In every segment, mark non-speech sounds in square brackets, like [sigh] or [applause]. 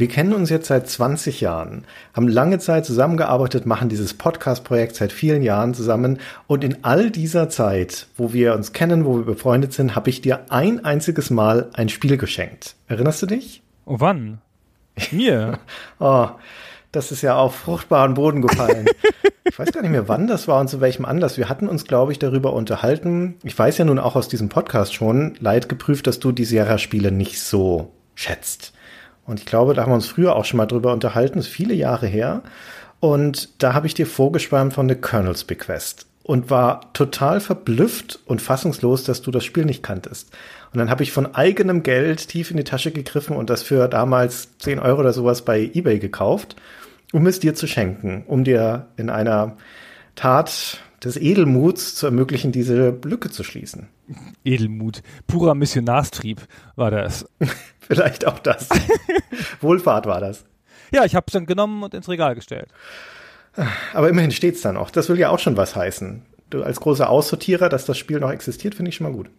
Wir kennen uns jetzt seit 20 Jahren, haben lange Zeit zusammengearbeitet, machen dieses Podcast-Projekt seit vielen Jahren zusammen und in all dieser Zeit, wo wir uns kennen, wo wir befreundet sind, habe ich dir ein einziges Mal ein Spiel geschenkt. Erinnerst du dich? Oh, wann? Mir? [laughs] Oh, das ist ja auf fruchtbaren Boden gefallen. [laughs] ich weiß gar nicht mehr, wann das war und zu welchem Anlass. Wir hatten uns, glaube ich, darüber unterhalten. Ich weiß ja nun auch aus diesem Podcast schon, leid geprüft, dass du die Sierra-Spiele nicht so schätzt. Und ich glaube, da haben wir uns früher auch schon mal drüber unterhalten, ist viele Jahre her. Und da habe ich dir vorgeschwärmt von The Colonel's Bequest und war total verblüfft und fassungslos, dass du das Spiel nicht kanntest. Und dann habe ich von eigenem Geld tief in die Tasche gegriffen und das für damals 10 Euro oder sowas bei eBay gekauft, um es dir zu schenken, um dir in einer Tat des Edelmuts zu ermöglichen, diese Lücke zu schließen. Edelmut. Purer Missionarstrieb war das. [laughs] Vielleicht auch das. [laughs] Wohlfahrt war das. Ja, ich habe es dann genommen und ins Regal gestellt. Aber immerhin steht's dann auch. Das will ja auch schon was heißen. Du als großer Aussortierer, dass das Spiel noch existiert, finde ich schon mal gut.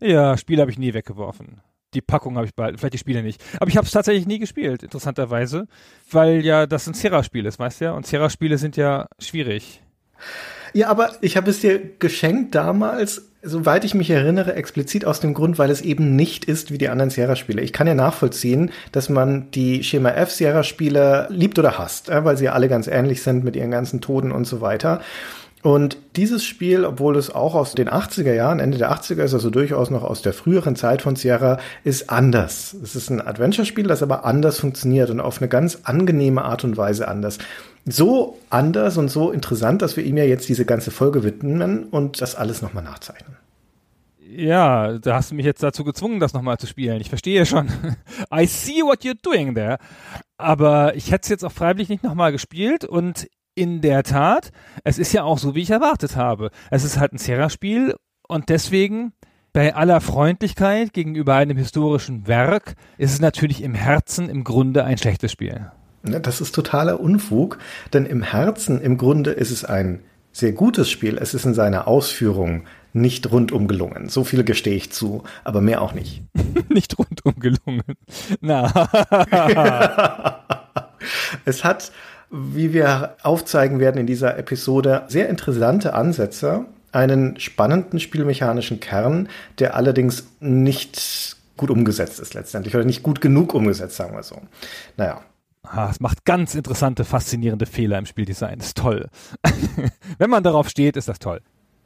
Ja, Spiele habe ich nie weggeworfen. Die Packung habe ich behalten, vielleicht die Spiele nicht. Aber ich habe es tatsächlich nie gespielt, interessanterweise, weil ja das ein Sierra-Spiel ist, weißt du ja? Und Sierra-Spiele sind ja schwierig. Ja, aber ich habe es dir geschenkt damals, soweit ich mich erinnere, explizit aus dem Grund, weil es eben nicht ist wie die anderen Sierra-Spiele. Ich kann ja nachvollziehen, dass man die Schema F Sierra-Spiele liebt oder hasst, weil sie alle ganz ähnlich sind mit ihren ganzen Toden und so weiter. Und dieses Spiel, obwohl es auch aus den 80er Jahren, Ende der 80er ist, also durchaus noch aus der früheren Zeit von Sierra, ist anders. Es ist ein Adventure-Spiel, das aber anders funktioniert und auf eine ganz angenehme Art und Weise anders. So anders und so interessant, dass wir ihm ja jetzt diese ganze Folge widmen und das alles nochmal nachzeichnen. Ja, da hast du mich jetzt dazu gezwungen, das nochmal zu spielen. Ich verstehe schon. [laughs] I see what you're doing there. Aber ich hätte es jetzt auch freiwillig nicht nochmal gespielt und in der Tat, es ist ja auch so, wie ich erwartet habe. Es ist halt ein Sierra-Spiel und deswegen bei aller Freundlichkeit gegenüber einem historischen Werk ist es natürlich im Herzen im Grunde ein schlechtes Spiel. Das ist totaler Unfug, denn im Herzen, im Grunde ist es ein sehr gutes Spiel. Es ist in seiner Ausführung nicht rundum gelungen. So viel gestehe ich zu, aber mehr auch nicht. [laughs] [laughs] nicht rundum gelungen. Na, [laughs] Es hat, wie wir aufzeigen werden in dieser Episode, sehr interessante Ansätze, einen spannenden spielmechanischen Kern, der allerdings nicht gut umgesetzt ist letztendlich oder nicht gut genug umgesetzt, sagen wir so. Naja, Ah, es macht ganz interessante, faszinierende Fehler im Spieldesign. Das ist toll. [laughs] Wenn man darauf steht, ist das toll.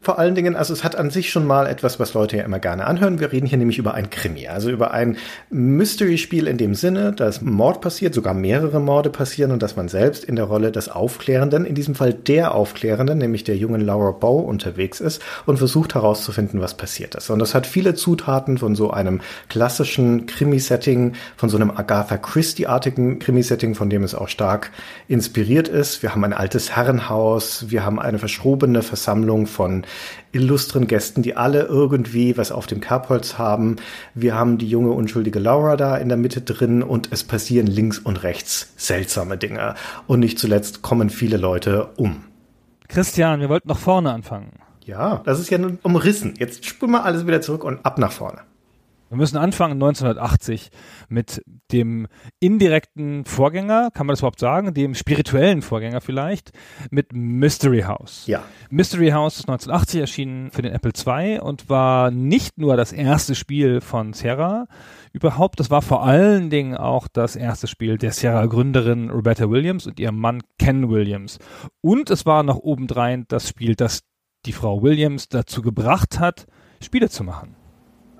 Vor allen Dingen, also es hat an sich schon mal etwas, was Leute ja immer gerne anhören. Wir reden hier nämlich über ein Krimi, also über ein Mystery-Spiel in dem Sinne, dass Mord passiert, sogar mehrere Morde passieren und dass man selbst in der Rolle des Aufklärenden, in diesem Fall der Aufklärenden, nämlich der jungen Laura Bow, unterwegs ist und versucht herauszufinden, was passiert ist. Und das hat viele Zutaten von so einem klassischen Krimi-Setting, von so einem Agatha Christie-artigen Krimi-Setting, von dem es auch stark inspiriert ist. Wir haben ein altes Herrenhaus, wir haben eine verschrobene Versammlung von illustren Gästen, die alle irgendwie was auf dem Kerbholz haben. Wir haben die junge, unschuldige Laura da in der Mitte drin und es passieren links und rechts seltsame Dinge. Und nicht zuletzt kommen viele Leute um. Christian, wir wollten noch vorne anfangen. Ja, das ist ja nun umrissen. Jetzt spulen wir alles wieder zurück und ab nach vorne. Wir müssen anfangen 1980 mit dem indirekten Vorgänger, kann man das überhaupt sagen, dem spirituellen Vorgänger vielleicht, mit Mystery House. Ja. Mystery House ist 1980 erschienen für den Apple II und war nicht nur das erste Spiel von Sierra überhaupt, das war vor allen Dingen auch das erste Spiel der Sierra-Gründerin Roberta Williams und ihrem Mann Ken Williams. Und es war noch obendrein das Spiel, das die Frau Williams dazu gebracht hat, Spiele zu machen.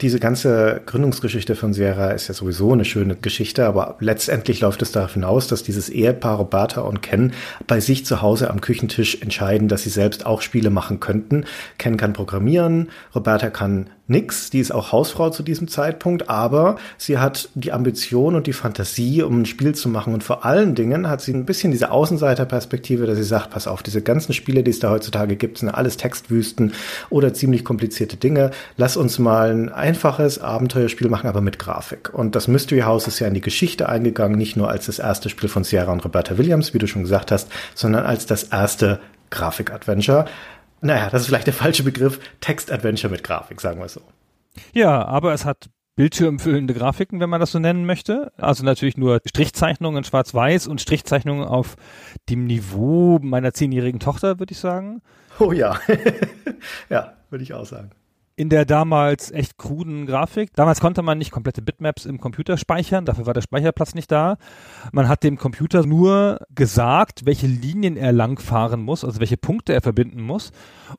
Diese ganze Gründungsgeschichte von Sierra ist ja sowieso eine schöne Geschichte, aber letztendlich läuft es darauf hinaus, dass dieses Ehepaar Roberta und Ken bei sich zu Hause am Küchentisch entscheiden, dass sie selbst auch Spiele machen könnten. Ken kann programmieren, Roberta kann nix. Die ist auch Hausfrau zu diesem Zeitpunkt, aber sie hat die Ambition und die Fantasie, um ein Spiel zu machen. Und vor allen Dingen hat sie ein bisschen diese Außenseiterperspektive, dass sie sagt, pass auf, diese ganzen Spiele, die es da heutzutage gibt, sind alles Textwüsten oder ziemlich komplizierte Dinge. Lass uns mal ein einfaches Abenteuerspiel machen, aber mit Grafik. Und das Mystery House ist ja in die Geschichte eingegangen, nicht nur als das erste Spiel von Sierra und Roberta Williams, wie du schon gesagt hast, sondern als das erste Grafik-Adventure. Naja, das ist vielleicht der falsche Begriff. Text-Adventure mit Grafik, sagen wir so. Ja, aber es hat bildschirmfüllende Grafiken, wenn man das so nennen möchte. Also natürlich nur Strichzeichnungen in Schwarz-Weiß und Strichzeichnungen auf dem Niveau meiner zehnjährigen Tochter, würde ich sagen. Oh ja. [laughs] ja, würde ich auch sagen in der damals echt kruden Grafik. Damals konnte man nicht komplette Bitmaps im Computer speichern, dafür war der Speicherplatz nicht da. Man hat dem Computer nur gesagt, welche Linien er langfahren muss, also welche Punkte er verbinden muss.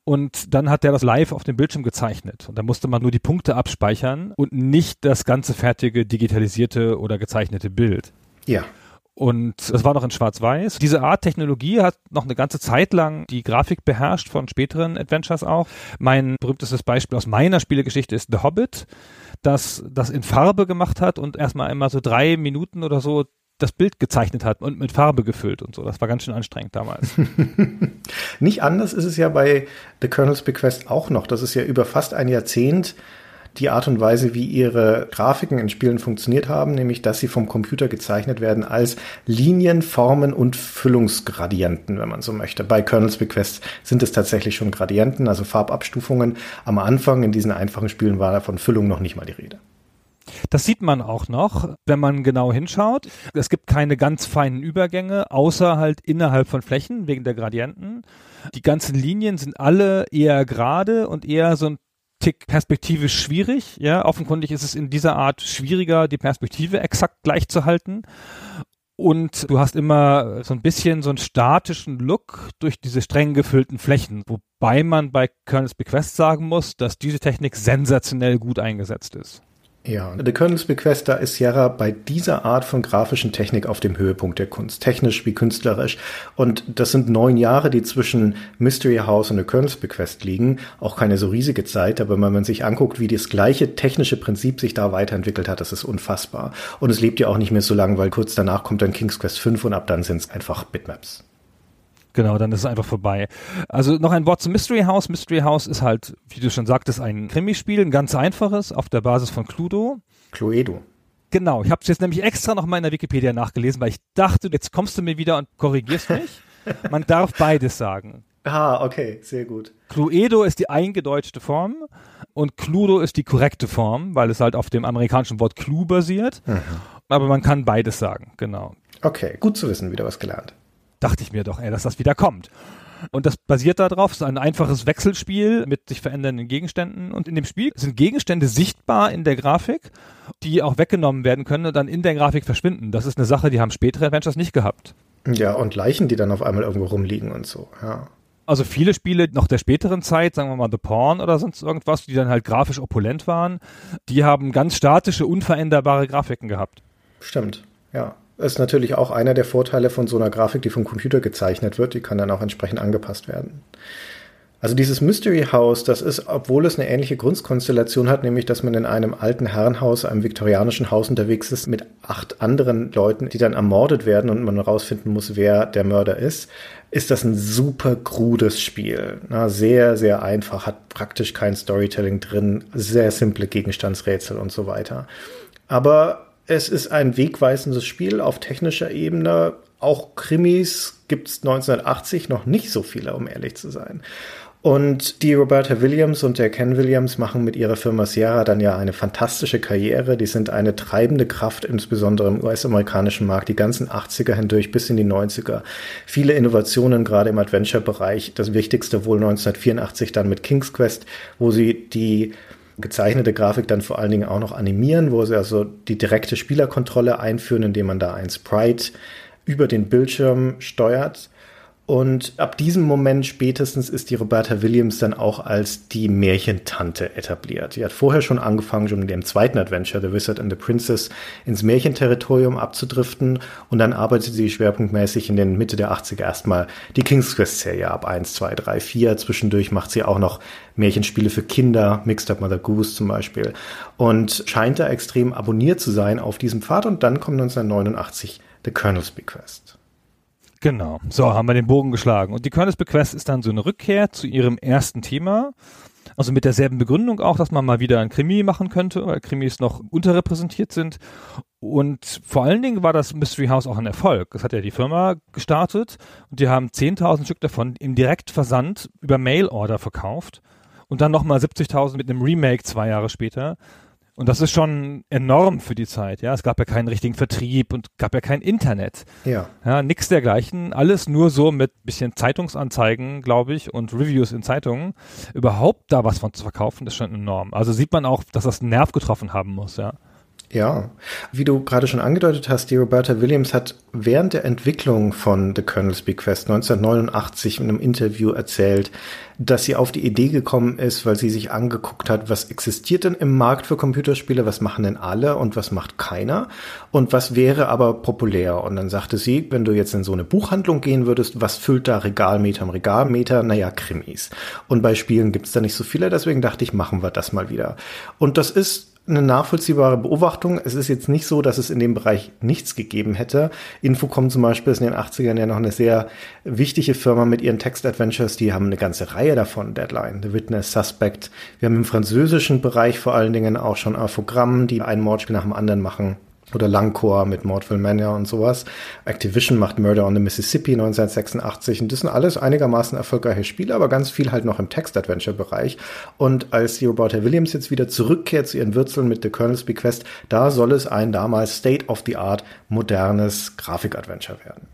Und dann hat er das live auf dem Bildschirm gezeichnet. Und da musste man nur die Punkte abspeichern und nicht das ganze fertige digitalisierte oder gezeichnete Bild. Ja. Und das war noch in Schwarz-Weiß. Diese Art Technologie hat noch eine ganze Zeit lang die Grafik beherrscht von späteren Adventures auch. Mein berühmtestes Beispiel aus meiner Spielegeschichte ist The Hobbit, das das in Farbe gemacht hat und erstmal einmal so drei Minuten oder so das Bild gezeichnet hat und mit Farbe gefüllt und so. Das war ganz schön anstrengend damals. [laughs] Nicht anders ist es ja bei The Colonel's Bequest auch noch. Das ist ja über fast ein Jahrzehnt die Art und Weise, wie ihre Grafiken in Spielen funktioniert haben, nämlich dass sie vom Computer gezeichnet werden als Linien, Formen und Füllungsgradienten, wenn man so möchte. Bei Kernels Bequest sind es tatsächlich schon Gradienten, also Farbabstufungen. Am Anfang in diesen einfachen Spielen war da von Füllung noch nicht mal die Rede. Das sieht man auch noch, wenn man genau hinschaut. Es gibt keine ganz feinen Übergänge, außer halt innerhalb von Flächen wegen der Gradienten. Die ganzen Linien sind alle eher gerade und eher so ein Tick perspektivisch schwierig. Ja, offenkundig ist es in dieser Art schwieriger, die Perspektive exakt gleich zu halten. Und du hast immer so ein bisschen so einen statischen Look durch diese streng gefüllten Flächen, wobei man bei Kernels Bequest sagen muss, dass diese Technik sensationell gut eingesetzt ist. Ja, The Colonel's Bequest, da ist Sierra bei dieser Art von grafischen Technik auf dem Höhepunkt der Kunst, technisch wie künstlerisch. Und das sind neun Jahre, die zwischen Mystery House und The Colonel's Bequest liegen. Auch keine so riesige Zeit, aber wenn man sich anguckt, wie das gleiche technische Prinzip sich da weiterentwickelt hat, das ist unfassbar. Und es lebt ja auch nicht mehr so lange, weil kurz danach kommt dann King's Quest 5 und ab dann sind es einfach Bitmaps. Genau, dann ist es einfach vorbei. Also noch ein Wort zum Mystery House. Mystery House ist halt, wie du schon sagtest, ein Krimispiel, ein ganz einfaches, auf der Basis von Cluedo. Cluedo. Genau, ich habe es jetzt nämlich extra noch mal in der Wikipedia nachgelesen, weil ich dachte, jetzt kommst du mir wieder und korrigierst mich. [laughs] Man darf beides sagen. Ah, okay, sehr gut. Cluedo ist die eingedeutschte Form und Cluedo ist die korrekte Form, weil es halt auf dem amerikanischen Wort Clue basiert. Mhm. Aber man kann beides sagen, genau. Okay, gut zu wissen, wieder was gelernt dachte ich mir doch, ey, dass das wieder kommt. Und das basiert darauf, es ist ein einfaches Wechselspiel mit sich verändernden Gegenständen. Und in dem Spiel sind Gegenstände sichtbar in der Grafik, die auch weggenommen werden können und dann in der Grafik verschwinden. Das ist eine Sache, die haben spätere Adventures nicht gehabt. Ja, und Leichen, die dann auf einmal irgendwo rumliegen und so, ja. Also viele Spiele noch der späteren Zeit, sagen wir mal The Porn oder sonst irgendwas, die dann halt grafisch opulent waren, die haben ganz statische, unveränderbare Grafiken gehabt. Stimmt, ja ist natürlich auch einer der Vorteile von so einer Grafik, die vom Computer gezeichnet wird. Die kann dann auch entsprechend angepasst werden. Also dieses Mystery House, das ist, obwohl es eine ähnliche Grundkonstellation hat, nämlich dass man in einem alten Herrenhaus, einem viktorianischen Haus unterwegs ist mit acht anderen Leuten, die dann ermordet werden und man herausfinden muss, wer der Mörder ist, ist das ein super krudes Spiel. Na, sehr, sehr einfach, hat praktisch kein Storytelling drin, sehr simple Gegenstandsrätsel und so weiter. Aber es ist ein wegweisendes Spiel auf technischer Ebene. Auch Krimis gibt es 1980 noch nicht so viele, um ehrlich zu sein. Und die Roberta Williams und der Ken Williams machen mit ihrer Firma Sierra dann ja eine fantastische Karriere. Die sind eine treibende Kraft, insbesondere im US-amerikanischen Markt, die ganzen 80er hindurch bis in die 90er. Viele Innovationen, gerade im Adventure-Bereich. Das wichtigste wohl 1984 dann mit King's Quest, wo sie die gezeichnete Grafik dann vor allen Dingen auch noch animieren, wo sie also die direkte Spielerkontrolle einführen, indem man da ein Sprite über den Bildschirm steuert. Und ab diesem Moment spätestens ist die Roberta Williams dann auch als die Märchentante etabliert. Die hat vorher schon angefangen, schon in dem zweiten Adventure, The Wizard and the Princess, ins Märchenterritorium abzudriften. Und dann arbeitet sie schwerpunktmäßig in den Mitte der 80er erstmal die King's Quest Serie ab 1, 2, 3, 4. Zwischendurch macht sie auch noch Märchenspiele für Kinder, Mixed Up Mother Goose zum Beispiel. Und scheint da extrem abonniert zu sein auf diesem Pfad. Und dann kommt 1989 The Colonel's Bequest. Genau. So, haben wir den Bogen geschlagen. Und die Colonel's Bequest ist dann so eine Rückkehr zu ihrem ersten Thema. Also mit derselben Begründung auch, dass man mal wieder ein Krimi machen könnte, weil Krimis noch unterrepräsentiert sind. Und vor allen Dingen war das Mystery House auch ein Erfolg. Das hat ja die Firma gestartet und die haben 10.000 Stück davon im Direktversand über Mail-Order verkauft und dann nochmal 70.000 mit einem Remake zwei Jahre später. Und das ist schon enorm für die Zeit, ja. Es gab ja keinen richtigen Vertrieb und gab ja kein Internet. Ja. Ja, nix dergleichen. Alles nur so mit bisschen Zeitungsanzeigen, glaube ich, und Reviews in Zeitungen. Überhaupt da was von zu verkaufen, ist schon enorm. Also sieht man auch, dass das einen Nerv getroffen haben muss, ja. Ja, wie du gerade schon angedeutet hast, die Roberta Williams hat während der Entwicklung von The Colonel's Bequest 1989 in einem Interview erzählt, dass sie auf die Idee gekommen ist, weil sie sich angeguckt hat, was existiert denn im Markt für Computerspiele, was machen denn alle und was macht keiner und was wäre aber populär. Und dann sagte sie, wenn du jetzt in so eine Buchhandlung gehen würdest, was füllt da Regalmeter am Regalmeter? Naja, Krimis. Und bei Spielen gibt's da nicht so viele, deswegen dachte ich, machen wir das mal wieder. Und das ist eine nachvollziehbare Beobachtung. Es ist jetzt nicht so, dass es in dem Bereich nichts gegeben hätte. Infocom zum Beispiel ist in den 80ern ja noch eine sehr wichtige Firma mit ihren Text-Adventures. Die haben eine ganze Reihe davon. Deadline, The Witness, Suspect. Wir haben im französischen Bereich vor allen Dingen auch schon Infogramm, die ein Mordspiel nach dem anderen machen oder Langcore mit Mordville Manor und sowas. Activision macht Murder on the Mississippi 1986 und das sind alles einigermaßen erfolgreiche Spiele, aber ganz viel halt noch im Text-Adventure-Bereich. Und als die Roberta Williams jetzt wieder zurückkehrt zu ihren Wurzeln mit The Colonel's Bequest, da soll es ein damals State-of-the-Art modernes Grafik-Adventure werden.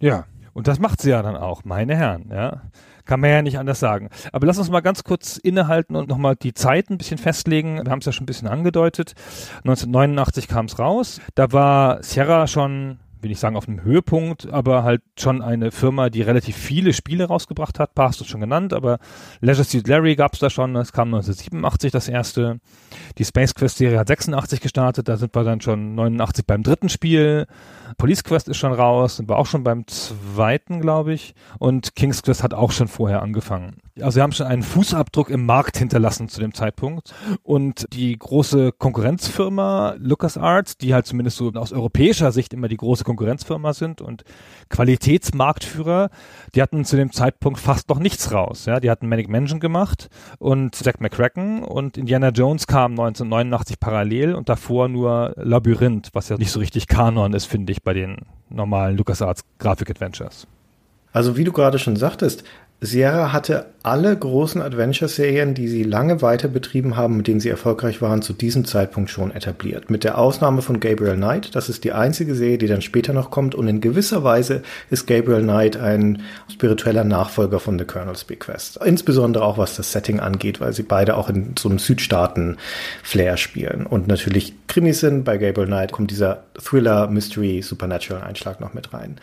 Ja, und das macht sie ja dann auch, meine Herren, ja. Kann man ja nicht anders sagen. Aber lass uns mal ganz kurz innehalten und nochmal die Zeit ein bisschen festlegen. Wir haben es ja schon ein bisschen angedeutet. 1989 kam es raus. Da war Sierra schon will ich sagen auf einem Höhepunkt, aber halt schon eine Firma, die relativ viele Spiele rausgebracht hat. Paar hast du schon genannt, aber Leisure Suit Larry gab es da schon. Es kam 1987 das erste. Die Space Quest Serie hat 86 gestartet. Da sind wir dann schon 89 beim dritten Spiel. Police Quest ist schon raus, sind wir auch schon beim zweiten, glaube ich. Und King's Quest hat auch schon vorher angefangen. Also wir haben schon einen Fußabdruck im Markt hinterlassen zu dem Zeitpunkt. Und die große Konkurrenzfirma LucasArts, die halt zumindest so aus europäischer Sicht immer die große Konkurrenzfirma sind und Qualitätsmarktführer, die hatten zu dem Zeitpunkt fast noch nichts raus. Ja, die hatten Manic Mansion gemacht und Zack McCracken und Indiana Jones kam 1989 parallel und davor nur Labyrinth, was ja nicht so richtig Kanon ist, finde ich, bei den normalen LucasArts Grafik-Adventures. Also wie du gerade schon sagtest, Sierra hatte alle großen Adventure-Serien, die sie lange weiter betrieben haben, mit denen sie erfolgreich waren, zu diesem Zeitpunkt schon etabliert. Mit der Ausnahme von Gabriel Knight. Das ist die einzige Serie, die dann später noch kommt. Und in gewisser Weise ist Gabriel Knight ein spiritueller Nachfolger von The Colonel's Bequest. Insbesondere auch was das Setting angeht, weil sie beide auch in so einem Südstaaten-Flair spielen. Und natürlich Krimis sind. Bei Gabriel Knight kommt dieser Thriller, Mystery, Supernatural-Einschlag noch mit rein.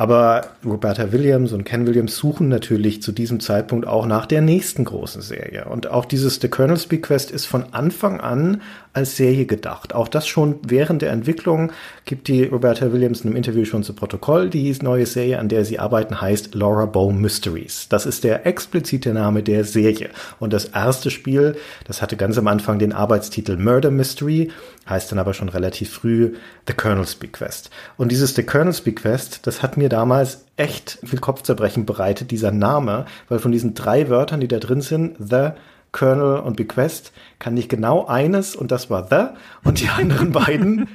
Aber Roberta Williams und Ken Williams suchen natürlich zu diesem Zeitpunkt auch nach der nächsten großen Serie. Und auch dieses The Colonel's Bequest ist von Anfang an als Serie gedacht. Auch das schon während der Entwicklung gibt die Roberta Williams in einem Interview schon zu Protokoll. Die neue Serie, an der sie arbeiten, heißt Laura Bow Mysteries. Das ist der explizite Name der Serie. Und das erste Spiel, das hatte ganz am Anfang den Arbeitstitel Murder Mystery, heißt dann aber schon relativ früh The Colonel's Bequest. Und dieses The Colonel's Bequest, das hat mir damals echt viel Kopfzerbrechen bereitet, dieser Name, weil von diesen drei Wörtern, die da drin sind, The Colonel und Bequest kann ich genau eines und das war The und die [laughs] anderen beiden.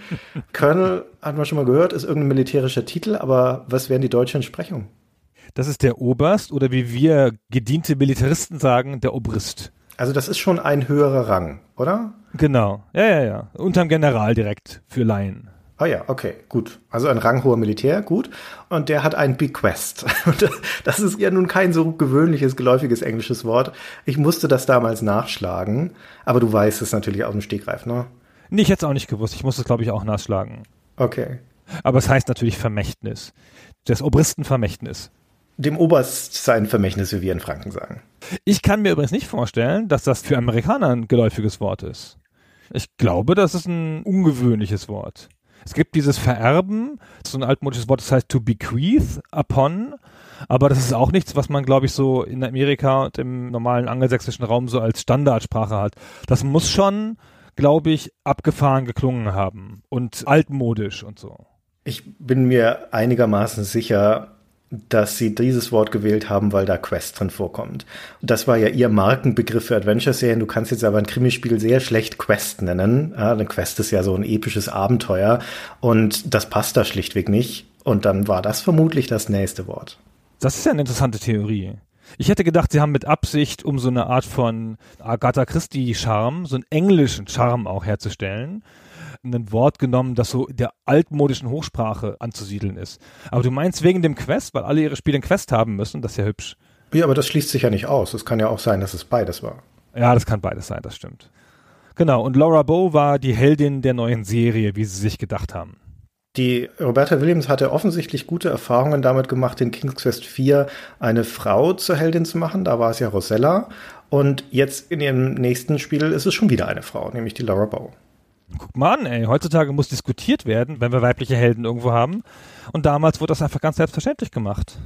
Colonel hat man schon mal gehört, ist irgendein militärischer Titel, aber was wären die deutsche Entsprechung? Das ist der Oberst oder wie wir gediente Militaristen sagen, der Obrist. Also das ist schon ein höherer Rang, oder? Genau. Ja, ja, ja. Unterm General direkt für Laien. Ah ja, okay, gut. Also ein ranghoher Militär, gut. Und der hat ein Bequest. [laughs] Das ist ja nun kein so gewöhnliches, geläufiges englisches Wort. Ich musste das damals nachschlagen, aber du weißt es natürlich aus dem Stegreif, ne? Nee, ich hätte es auch nicht gewusst. Ich musste es, glaube ich, auch nachschlagen. Okay. Aber es heißt natürlich Vermächtnis. Das Obristenvermächtnis. dem Oberst sein Vermächtnis, wie wir in Franken sagen. Ich kann mir übrigens nicht vorstellen, dass das für Amerikaner ein geläufiges Wort ist. Ich glaube, das ist ein ungewöhnliches Wort. Es gibt dieses Vererben, so ein altmodisches Wort, das heißt to bequeath upon, aber das ist auch nichts, was man, glaube ich, so in Amerika und im normalen angelsächsischen Raum so als Standardsprache hat. Das muss schon, glaube ich, abgefahren geklungen haben und altmodisch und so. Ich bin mir einigermaßen sicher, dass sie dieses Wort gewählt haben, weil da Quest drin vorkommt. Das war ja ihr Markenbegriff für Adventure-Serien. Du kannst jetzt aber ein Krimispiel sehr schlecht Quest nennen. Ja, eine Quest ist ja so ein episches Abenteuer und das passt da schlichtweg nicht. Und dann war das vermutlich das nächste Wort. Das ist ja eine interessante Theorie. Ich hätte gedacht, sie haben mit Absicht, um so eine Art von Agatha Christie-Charme, so einen englischen Charme auch herzustellen, ein Wort genommen, das so der altmodischen Hochsprache anzusiedeln ist. Aber du meinst wegen dem Quest, weil alle ihre Spiele einen Quest haben müssen, das ist ja hübsch. Ja, aber das schließt sich ja nicht aus. Es kann ja auch sein, dass es beides war. Ja, das kann beides sein, das stimmt. Genau, und Laura Bow war die Heldin der neuen Serie, wie sie sich gedacht haben. Die Roberta Williams hatte offensichtlich gute Erfahrungen damit gemacht, in King's Quest 4 eine Frau zur Heldin zu machen. Da war es ja Rosella. Und jetzt in ihrem nächsten Spiel ist es schon wieder eine Frau, nämlich die Laura Bow. Guck mal an, ey, heutzutage muss diskutiert werden, wenn wir weibliche Helden irgendwo haben. Und damals wurde das einfach ganz selbstverständlich gemacht.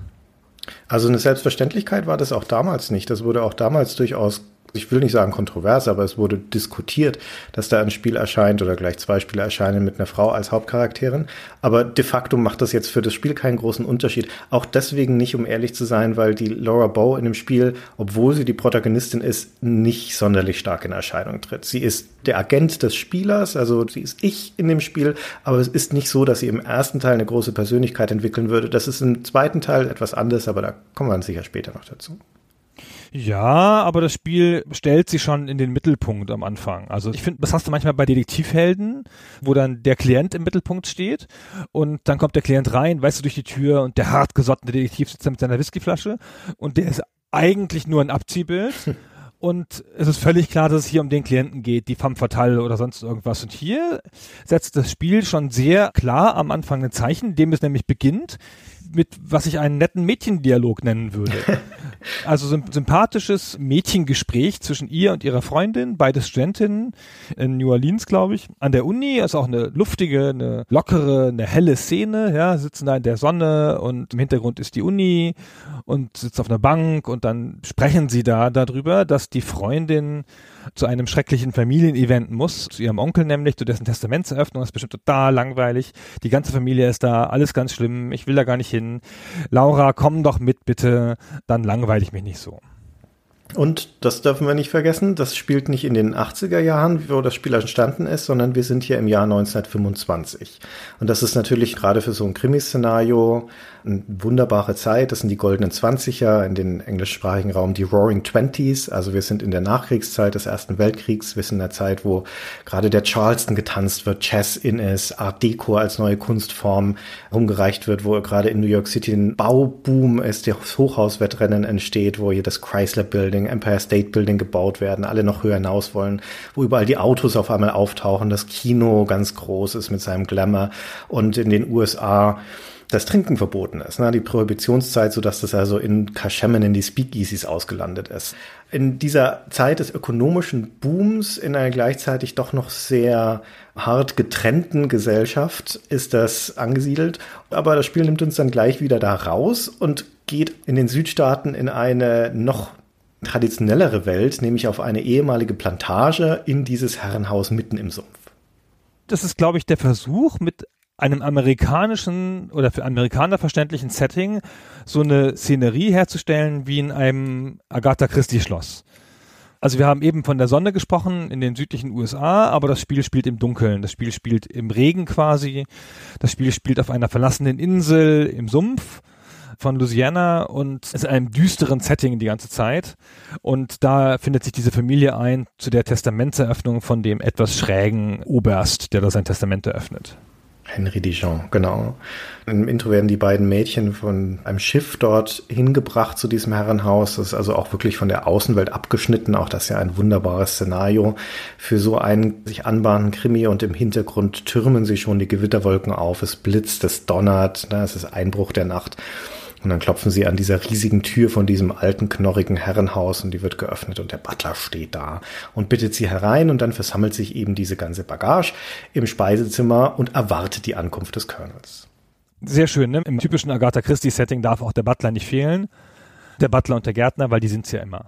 Also eine Selbstverständlichkeit war das auch damals nicht. Das wurde auch damals durchaus ich will nicht sagen kontrovers, aber es wurde diskutiert, dass da ein Spiel erscheint oder gleich zwei Spiele erscheinen mit einer Frau als Hauptcharakterin. Aber de facto macht das jetzt für das Spiel keinen großen Unterschied. Auch deswegen nicht, um ehrlich zu sein, weil die Laura Bow in dem Spiel, obwohl sie die Protagonistin ist, nicht sonderlich stark in Erscheinung tritt. Sie ist der Agent des Spielers, also sie ist ich in dem Spiel, aber es ist nicht so, dass sie im ersten Teil eine große Persönlichkeit entwickeln würde. Das ist im zweiten Teil etwas anders, aber da kommen wir sicher später noch dazu. Ja, aber das Spiel stellt sich schon in den Mittelpunkt am Anfang. Also ich finde, das hast du manchmal bei Detektivhelden, wo dann der Klient im Mittelpunkt steht und dann kommt der Klient rein, weißt du, durch die Tür und der hartgesottene Detektiv sitzt da mit seiner Whiskyflasche und der ist eigentlich nur ein Abziehbild. [laughs] Und es ist völlig klar, dass es hier um den Klienten geht, die femme fatale oder sonst irgendwas. Und hier setzt das Spiel schon sehr klar am Anfang ein Zeichen, dem es nämlich beginnt mit, was ich einen netten Mädchendialog nennen würde. [laughs] Also so ein sympathisches Mädchengespräch zwischen ihr und ihrer Freundin, beide Studentinnen in New Orleans, glaube ich. An der Uni ist auch eine luftige, eine lockere, eine helle Szene, ja, sitzen da in der Sonne und im Hintergrund ist die Uni und sitzt auf einer Bank und dann sprechen sie da darüber, dass die Freundin zu einem schrecklichen Familienevent muss, zu ihrem Onkel nämlich, zu dessen Testamentseröffnung, das ist bestimmt total langweilig. Die ganze Familie ist da, alles ganz schlimm, ich will da gar nicht hin. Laura, komm doch mit bitte, dann langweile ich mich nicht so. Und das dürfen wir nicht vergessen, das spielt nicht in den 80er Jahren, wo das Spiel entstanden ist, sondern wir sind hier im Jahr 1925. Und das ist natürlich gerade für so ein Krimiszenario eine wunderbare Zeit. Das sind die goldenen 20er in den englischsprachigen Raum, die Roaring Twenties. Also wir sind in der Nachkriegszeit des Ersten Weltkriegs. Wir sind in der Zeit, wo gerade der Charleston getanzt wird, Jazz in ist, Art Deco als neue Kunstform rumgereicht wird, wo gerade in New York City ein Bauboom ist, das Hochhauswettrennen entsteht, wo hier das Chrysler Building, Empire State Building gebaut werden, alle noch höher hinaus wollen, wo überall die Autos auf einmal auftauchen, das Kino ganz groß ist mit seinem Glamour und in den USA das Trinken verboten ist, ne? die Prohibitionszeit, so dass das also in Kaschemmen in die Speakeasies ausgelandet ist. In dieser Zeit des ökonomischen Booms in einer gleichzeitig doch noch sehr hart getrennten Gesellschaft ist das angesiedelt. Aber das Spiel nimmt uns dann gleich wieder da raus und geht in den Südstaaten in eine noch traditionellere Welt, nämlich auf eine ehemalige Plantage in dieses Herrenhaus mitten im Sumpf. Das ist, glaube ich, der Versuch, mit einem amerikanischen oder für Amerikaner verständlichen Setting so eine Szenerie herzustellen wie in einem Agatha Christie Schloss. Also wir haben eben von der Sonne gesprochen in den südlichen USA, aber das Spiel spielt im Dunkeln, das Spiel spielt im Regen quasi, das Spiel spielt auf einer verlassenen Insel im Sumpf von Louisiana und ist in einem düsteren Setting die ganze Zeit. Und da findet sich diese Familie ein zu der Testamentseröffnung von dem etwas schrägen Oberst, der da sein Testament eröffnet. Henry Dijon, genau. Im Intro werden die beiden Mädchen von einem Schiff dort hingebracht zu diesem Herrenhaus. Das ist also auch wirklich von der Außenwelt abgeschnitten. Auch das ist ja ein wunderbares Szenario für so einen sich anbahnenden Krimi. Und im Hintergrund türmen sich schon die Gewitterwolken auf. Es blitzt, es donnert, ne? es ist Einbruch der Nacht. Und dann klopfen sie an dieser riesigen Tür von diesem alten, knorrigen Herrenhaus und die wird geöffnet und der Butler steht da und bittet sie herein und dann versammelt sich eben diese ganze Bagage im Speisezimmer und erwartet die Ankunft des Colonels. Sehr schön, ne? Im typischen Agatha Christie-Setting darf auch der Butler nicht fehlen. Der Butler und der Gärtner, weil die sind's ja immer.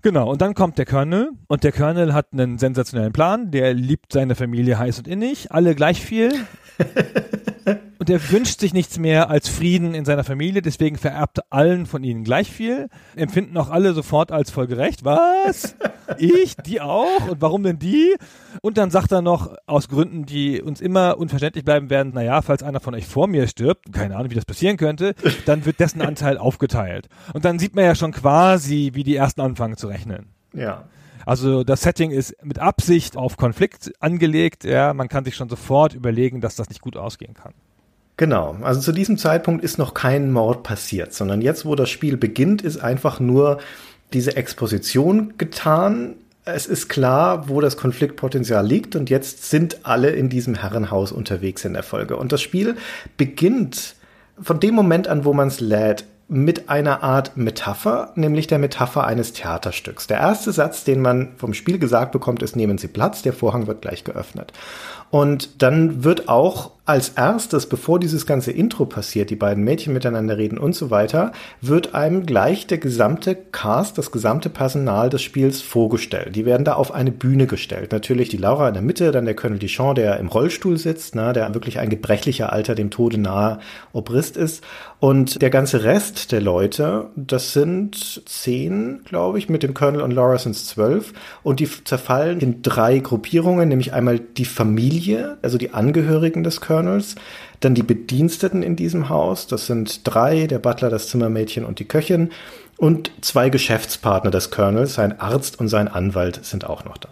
Genau, und dann kommt der Colonel und der Colonel hat einen sensationellen Plan. Der liebt seine Familie heiß und innig, alle gleich viel. [laughs] und er wünscht sich nichts mehr als Frieden in seiner Familie, deswegen vererbt allen von ihnen gleich viel. Empfinden auch alle sofort als folgerecht. Was? Ich? Die auch? Und warum denn die? Und dann sagt er noch, aus Gründen, die uns immer unverständlich bleiben werden, naja, falls einer von euch vor mir stirbt, keine Ahnung, wie das passieren könnte, dann wird dessen Anteil aufgeteilt. Und dann sieht man ja schon quasi, wie die ersten anfangen zu rechnen. Ja. Also das Setting ist mit Absicht auf Konflikt angelegt. Ja, man kann sich schon sofort überlegen, dass das nicht gut ausgehen kann. Genau, also zu diesem Zeitpunkt ist noch kein Mord passiert, sondern jetzt, wo das Spiel beginnt, ist einfach nur diese Exposition getan. Es ist klar, wo das Konfliktpotenzial liegt und jetzt sind alle in diesem Herrenhaus unterwegs in der Folge. Und das Spiel beginnt von dem Moment an, wo man es lädt, mit einer Art Metapher, nämlich der Metapher eines Theaterstücks. Der erste Satz, den man vom Spiel gesagt bekommt, ist, nehmen Sie Platz, der Vorhang wird gleich geöffnet. Und dann wird auch als erstes, bevor dieses ganze Intro passiert, die beiden Mädchen miteinander reden und so weiter, wird einem gleich der gesamte Cast, das gesamte Personal des Spiels vorgestellt. Die werden da auf eine Bühne gestellt. Natürlich die Laura in der Mitte, dann der Colonel Dichon, der im Rollstuhl sitzt, ne, der wirklich ein gebrechlicher Alter, dem Tode nahe Obrist ist. Und der ganze Rest der Leute, das sind zehn, glaube ich, mit dem Colonel und Laura sind es zwölf. Und die zerfallen in drei Gruppierungen, nämlich einmal die Familie, also die Angehörigen des Colonels, Colonels. Dann die Bediensteten in diesem Haus, das sind drei, der Butler, das Zimmermädchen und die Köchin. Und zwei Geschäftspartner des Colonels, sein Arzt und sein Anwalt sind auch noch da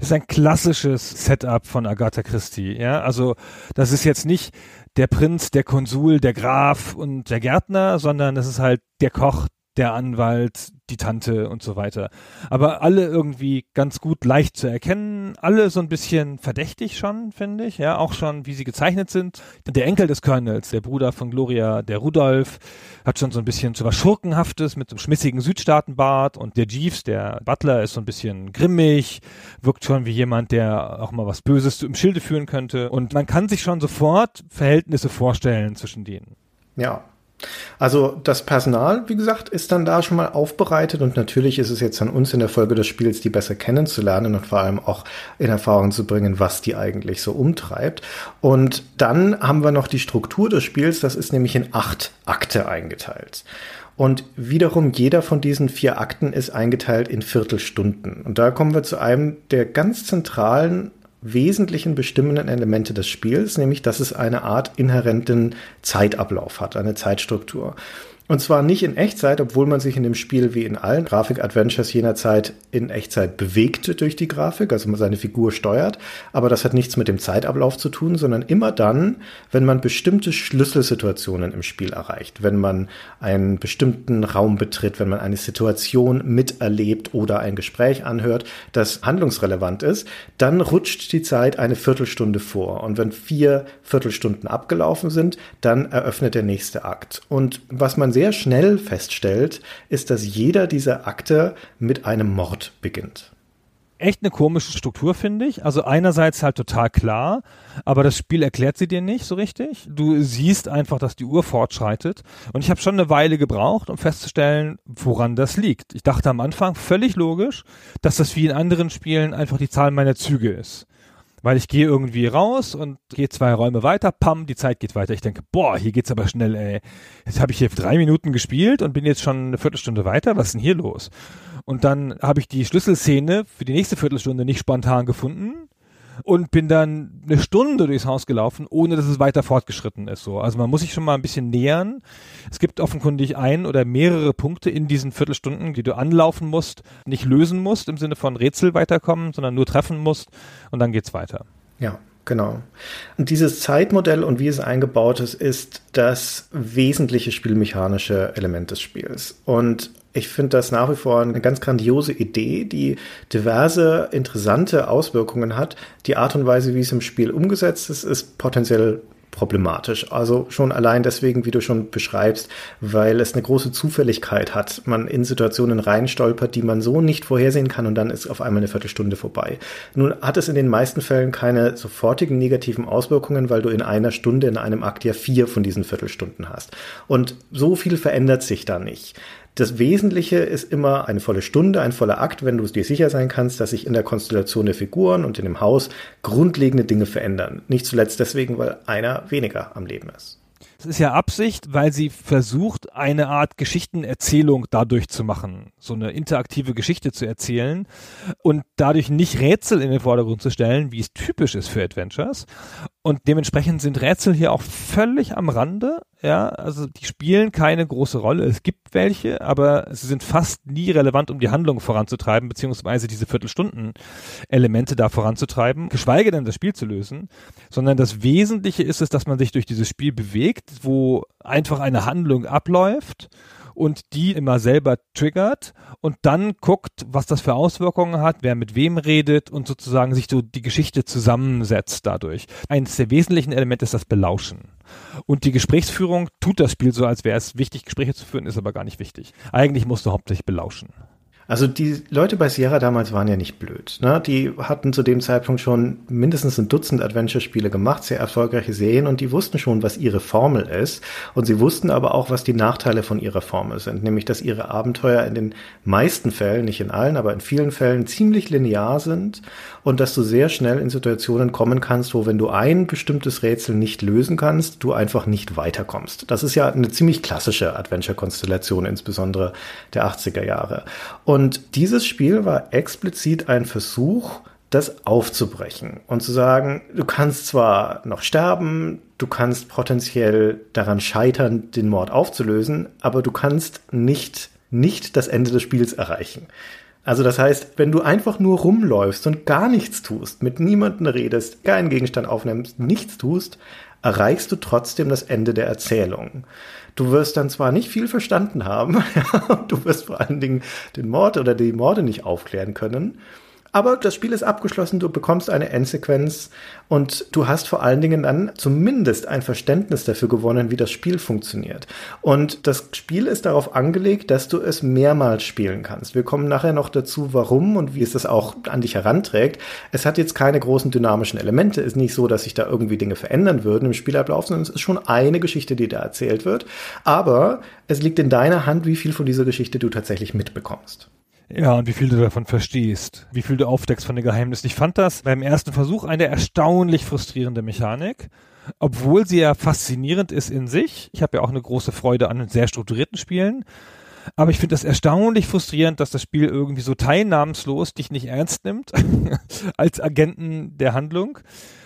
ist ein klassisches Setup von Agatha Christie. Ja, also das ist jetzt nicht der Prinz, der Konsul, der Graf und der Gärtner, sondern es ist halt der Koch, der Anwalt, die Tante und so weiter. Aber alle irgendwie ganz gut leicht zu erkennen, alle so ein bisschen verdächtig schon, finde ich, ja, auch schon, wie sie gezeichnet sind. Der Enkel des Colonels, der Bruder von Gloria, der Rudolf, hat schon so ein bisschen so was Schurkenhaftes mit so einem schmissigen Südstaatenbart und der Jeeves, der Butler, ist so ein bisschen grimmig, wirkt schon wie jemand, der auch mal was Böses im Schilde führen könnte und man kann sich schon sofort Verhältnisse vorstellen zwischen denen. Ja, also das Personal, wie gesagt, ist dann da schon mal aufbereitet und natürlich ist es jetzt an uns in der Folge des Spiels, die besser kennenzulernen und vor allem auch in Erfahrung zu bringen, was die eigentlich so umtreibt. Und dann haben wir noch die Struktur des Spiels, das ist nämlich in acht Akte eingeteilt. Und wiederum jeder von diesen vier Akten ist eingeteilt in Viertelstunden. Und da kommen wir zu einem der ganz zentralen wesentlichen bestimmenden Elemente des Spiels, nämlich dass es eine Art inhärenten Zeitablauf hat, eine Zeitstruktur. Und zwar nicht in Echtzeit, obwohl man sich in dem Spiel wie in allen Grafik-Adventures jener Zeit in Echtzeit bewegt durch die Grafik, also man seine Figur steuert. Aber das hat nichts mit dem Zeitablauf zu tun, sondern immer dann, wenn man bestimmte Schlüsselsituationen im Spiel erreicht. Wenn man einen bestimmten Raum betritt, wenn man eine Situation miterlebt oder ein Gespräch anhört, das handlungsrelevant ist, dann rutscht die Zeit eine Viertelstunde vor. Und wenn vier Viertelstunden abgelaufen sind, dann eröffnet der nächste Akt. Und was man sehr schnell feststellt, ist, dass jeder dieser Akte mit einem Mord beginnt. Echt eine komische Struktur, finde ich. Also einerseits halt total klar, aber das Spiel erklärt sie dir nicht so richtig. Du siehst einfach, dass die Uhr fortschreitet. Und ich habe schon eine Weile gebraucht, um festzustellen, woran das liegt. Ich dachte am Anfang völlig logisch, dass das wie in anderen Spielen einfach die Zahl meiner Züge ist. Weil ich gehe irgendwie raus und gehe zwei Räume weiter, pam, die Zeit geht weiter. Ich denke, boah, hier geht's aber schnell, ey. Jetzt habe ich hier drei Minuten gespielt und bin jetzt schon eine Viertelstunde weiter. Was ist denn hier los? Und dann habe ich die Schlüsselszene für die nächste Viertelstunde nicht spontan gefunden und bin dann eine Stunde durchs Haus gelaufen, ohne dass es weiter fortgeschritten ist. So. Also man muss sich schon mal ein bisschen nähern. Es gibt offenkundig ein oder mehrere Punkte in diesen Viertelstunden, die du anlaufen musst, nicht lösen musst im Sinne von Rätsel weiterkommen, sondern nur treffen musst und dann geht's weiter. Ja. Genau. Und dieses Zeitmodell und wie es eingebaut ist, ist das wesentliche spielmechanische Element des Spiels. Und ich finde das nach wie vor eine ganz grandiose Idee, die diverse interessante Auswirkungen hat. Die Art und Weise, wie es im Spiel umgesetzt ist, ist potenziell problematisch. Also schon allein deswegen, wie du schon beschreibst, weil es eine große Zufälligkeit hat. Man in Situationen reinstolpert, die man so nicht vorhersehen kann und dann ist auf einmal eine Viertelstunde vorbei. Nun hat es in den meisten Fällen keine sofortigen negativen Auswirkungen, weil du in einer Stunde in einem Akt ja vier von diesen Viertelstunden hast. Und so viel verändert sich da nicht. Das Wesentliche ist immer eine volle Stunde, ein voller Akt, wenn du dir sicher sein kannst, dass sich in der Konstellation der Figuren und in dem Haus grundlegende Dinge verändern. Nicht zuletzt deswegen, weil einer weniger am Leben ist. Das ist ja Absicht, weil sie versucht, eine Art Geschichtenerzählung dadurch zu machen, so eine interaktive Geschichte zu erzählen und dadurch nicht Rätsel in den Vordergrund zu stellen, wie es typisch ist für Adventures. Und dementsprechend sind Rätsel hier auch völlig am Rande. Ja, also die spielen keine große Rolle. Es gibt welche, aber sie sind fast nie relevant, um die Handlung voranzutreiben, beziehungsweise diese Viertelstunden-Elemente da voranzutreiben, geschweige denn das Spiel zu lösen, sondern das Wesentliche ist es, dass man sich durch dieses Spiel bewegt, wo einfach eine Handlung abläuft und die immer selber triggert und dann guckt, was das für Auswirkungen hat, wer mit wem redet und sozusagen sich so die Geschichte zusammensetzt dadurch. Eines der wesentlichen Elemente ist das Belauschen. Und die Gesprächsführung tut das Spiel so, als wäre es wichtig, Gespräche zu führen, ist aber gar nicht wichtig. Eigentlich musst du hauptsächlich belauschen. Also die Leute bei Sierra damals waren ja nicht blöd. Ne? Die hatten zu dem Zeitpunkt schon mindestens ein Dutzend Adventure-Spiele gemacht, sehr erfolgreiche Serien und die wussten schon, was ihre Formel ist. Und sie wussten aber auch, was die Nachteile von ihrer Formel sind. Nämlich, dass ihre Abenteuer in den meisten Fällen, nicht in allen, aber in vielen Fällen ziemlich linear sind und dass du sehr schnell in Situationen kommen kannst, wo wenn du ein bestimmtes Rätsel nicht lösen kannst, du einfach nicht weiterkommst. Das ist ja eine ziemlich klassische Adventure-Konstellation, insbesondere der 80er Jahre. Und dieses Spiel war explizit ein Versuch, das aufzubrechen und zu sagen, du kannst zwar noch sterben, du kannst potenziell daran scheitern, den Mord aufzulösen, aber du kannst nicht, nicht das Ende des Spiels erreichen. Also das heißt, wenn du einfach nur rumläufst und gar nichts tust, mit niemandem redest, keinen Gegenstand aufnimmst, nichts tust, erreichst du trotzdem das Ende der Erzählung. Du wirst dann zwar nicht viel verstanden haben, [laughs] du wirst vor allen Dingen den Mord oder die Morde nicht aufklären können, aber das Spiel ist abgeschlossen, du bekommst eine Endsequenz und du hast vor allen Dingen dann zumindest ein Verständnis dafür gewonnen, wie das Spiel funktioniert. Und das Spiel ist darauf angelegt, dass du es mehrmals spielen kannst. Wir kommen nachher noch dazu, warum und wie es das auch an dich heranträgt. Es hat jetzt keine großen dynamischen Elemente. Es ist nicht so, dass sich da irgendwie Dinge verändern würden im Spielablauf, sondern es ist schon eine Geschichte, die da erzählt wird. Aber es liegt in deiner Hand, wie viel von dieser Geschichte du tatsächlich mitbekommst. Ja, und wie viel du davon verstehst, wie viel du aufdeckst von den Geheimnissen. Ich fand das beim ersten Versuch eine erstaunlich frustrierende Mechanik, obwohl sie ja faszinierend ist in sich. Ich habe ja auch eine große Freude an sehr strukturierten Spielen. Aber ich finde das erstaunlich frustrierend, dass das Spiel irgendwie so teilnahmslos dich nicht ernst nimmt [laughs] als Agenten der Handlung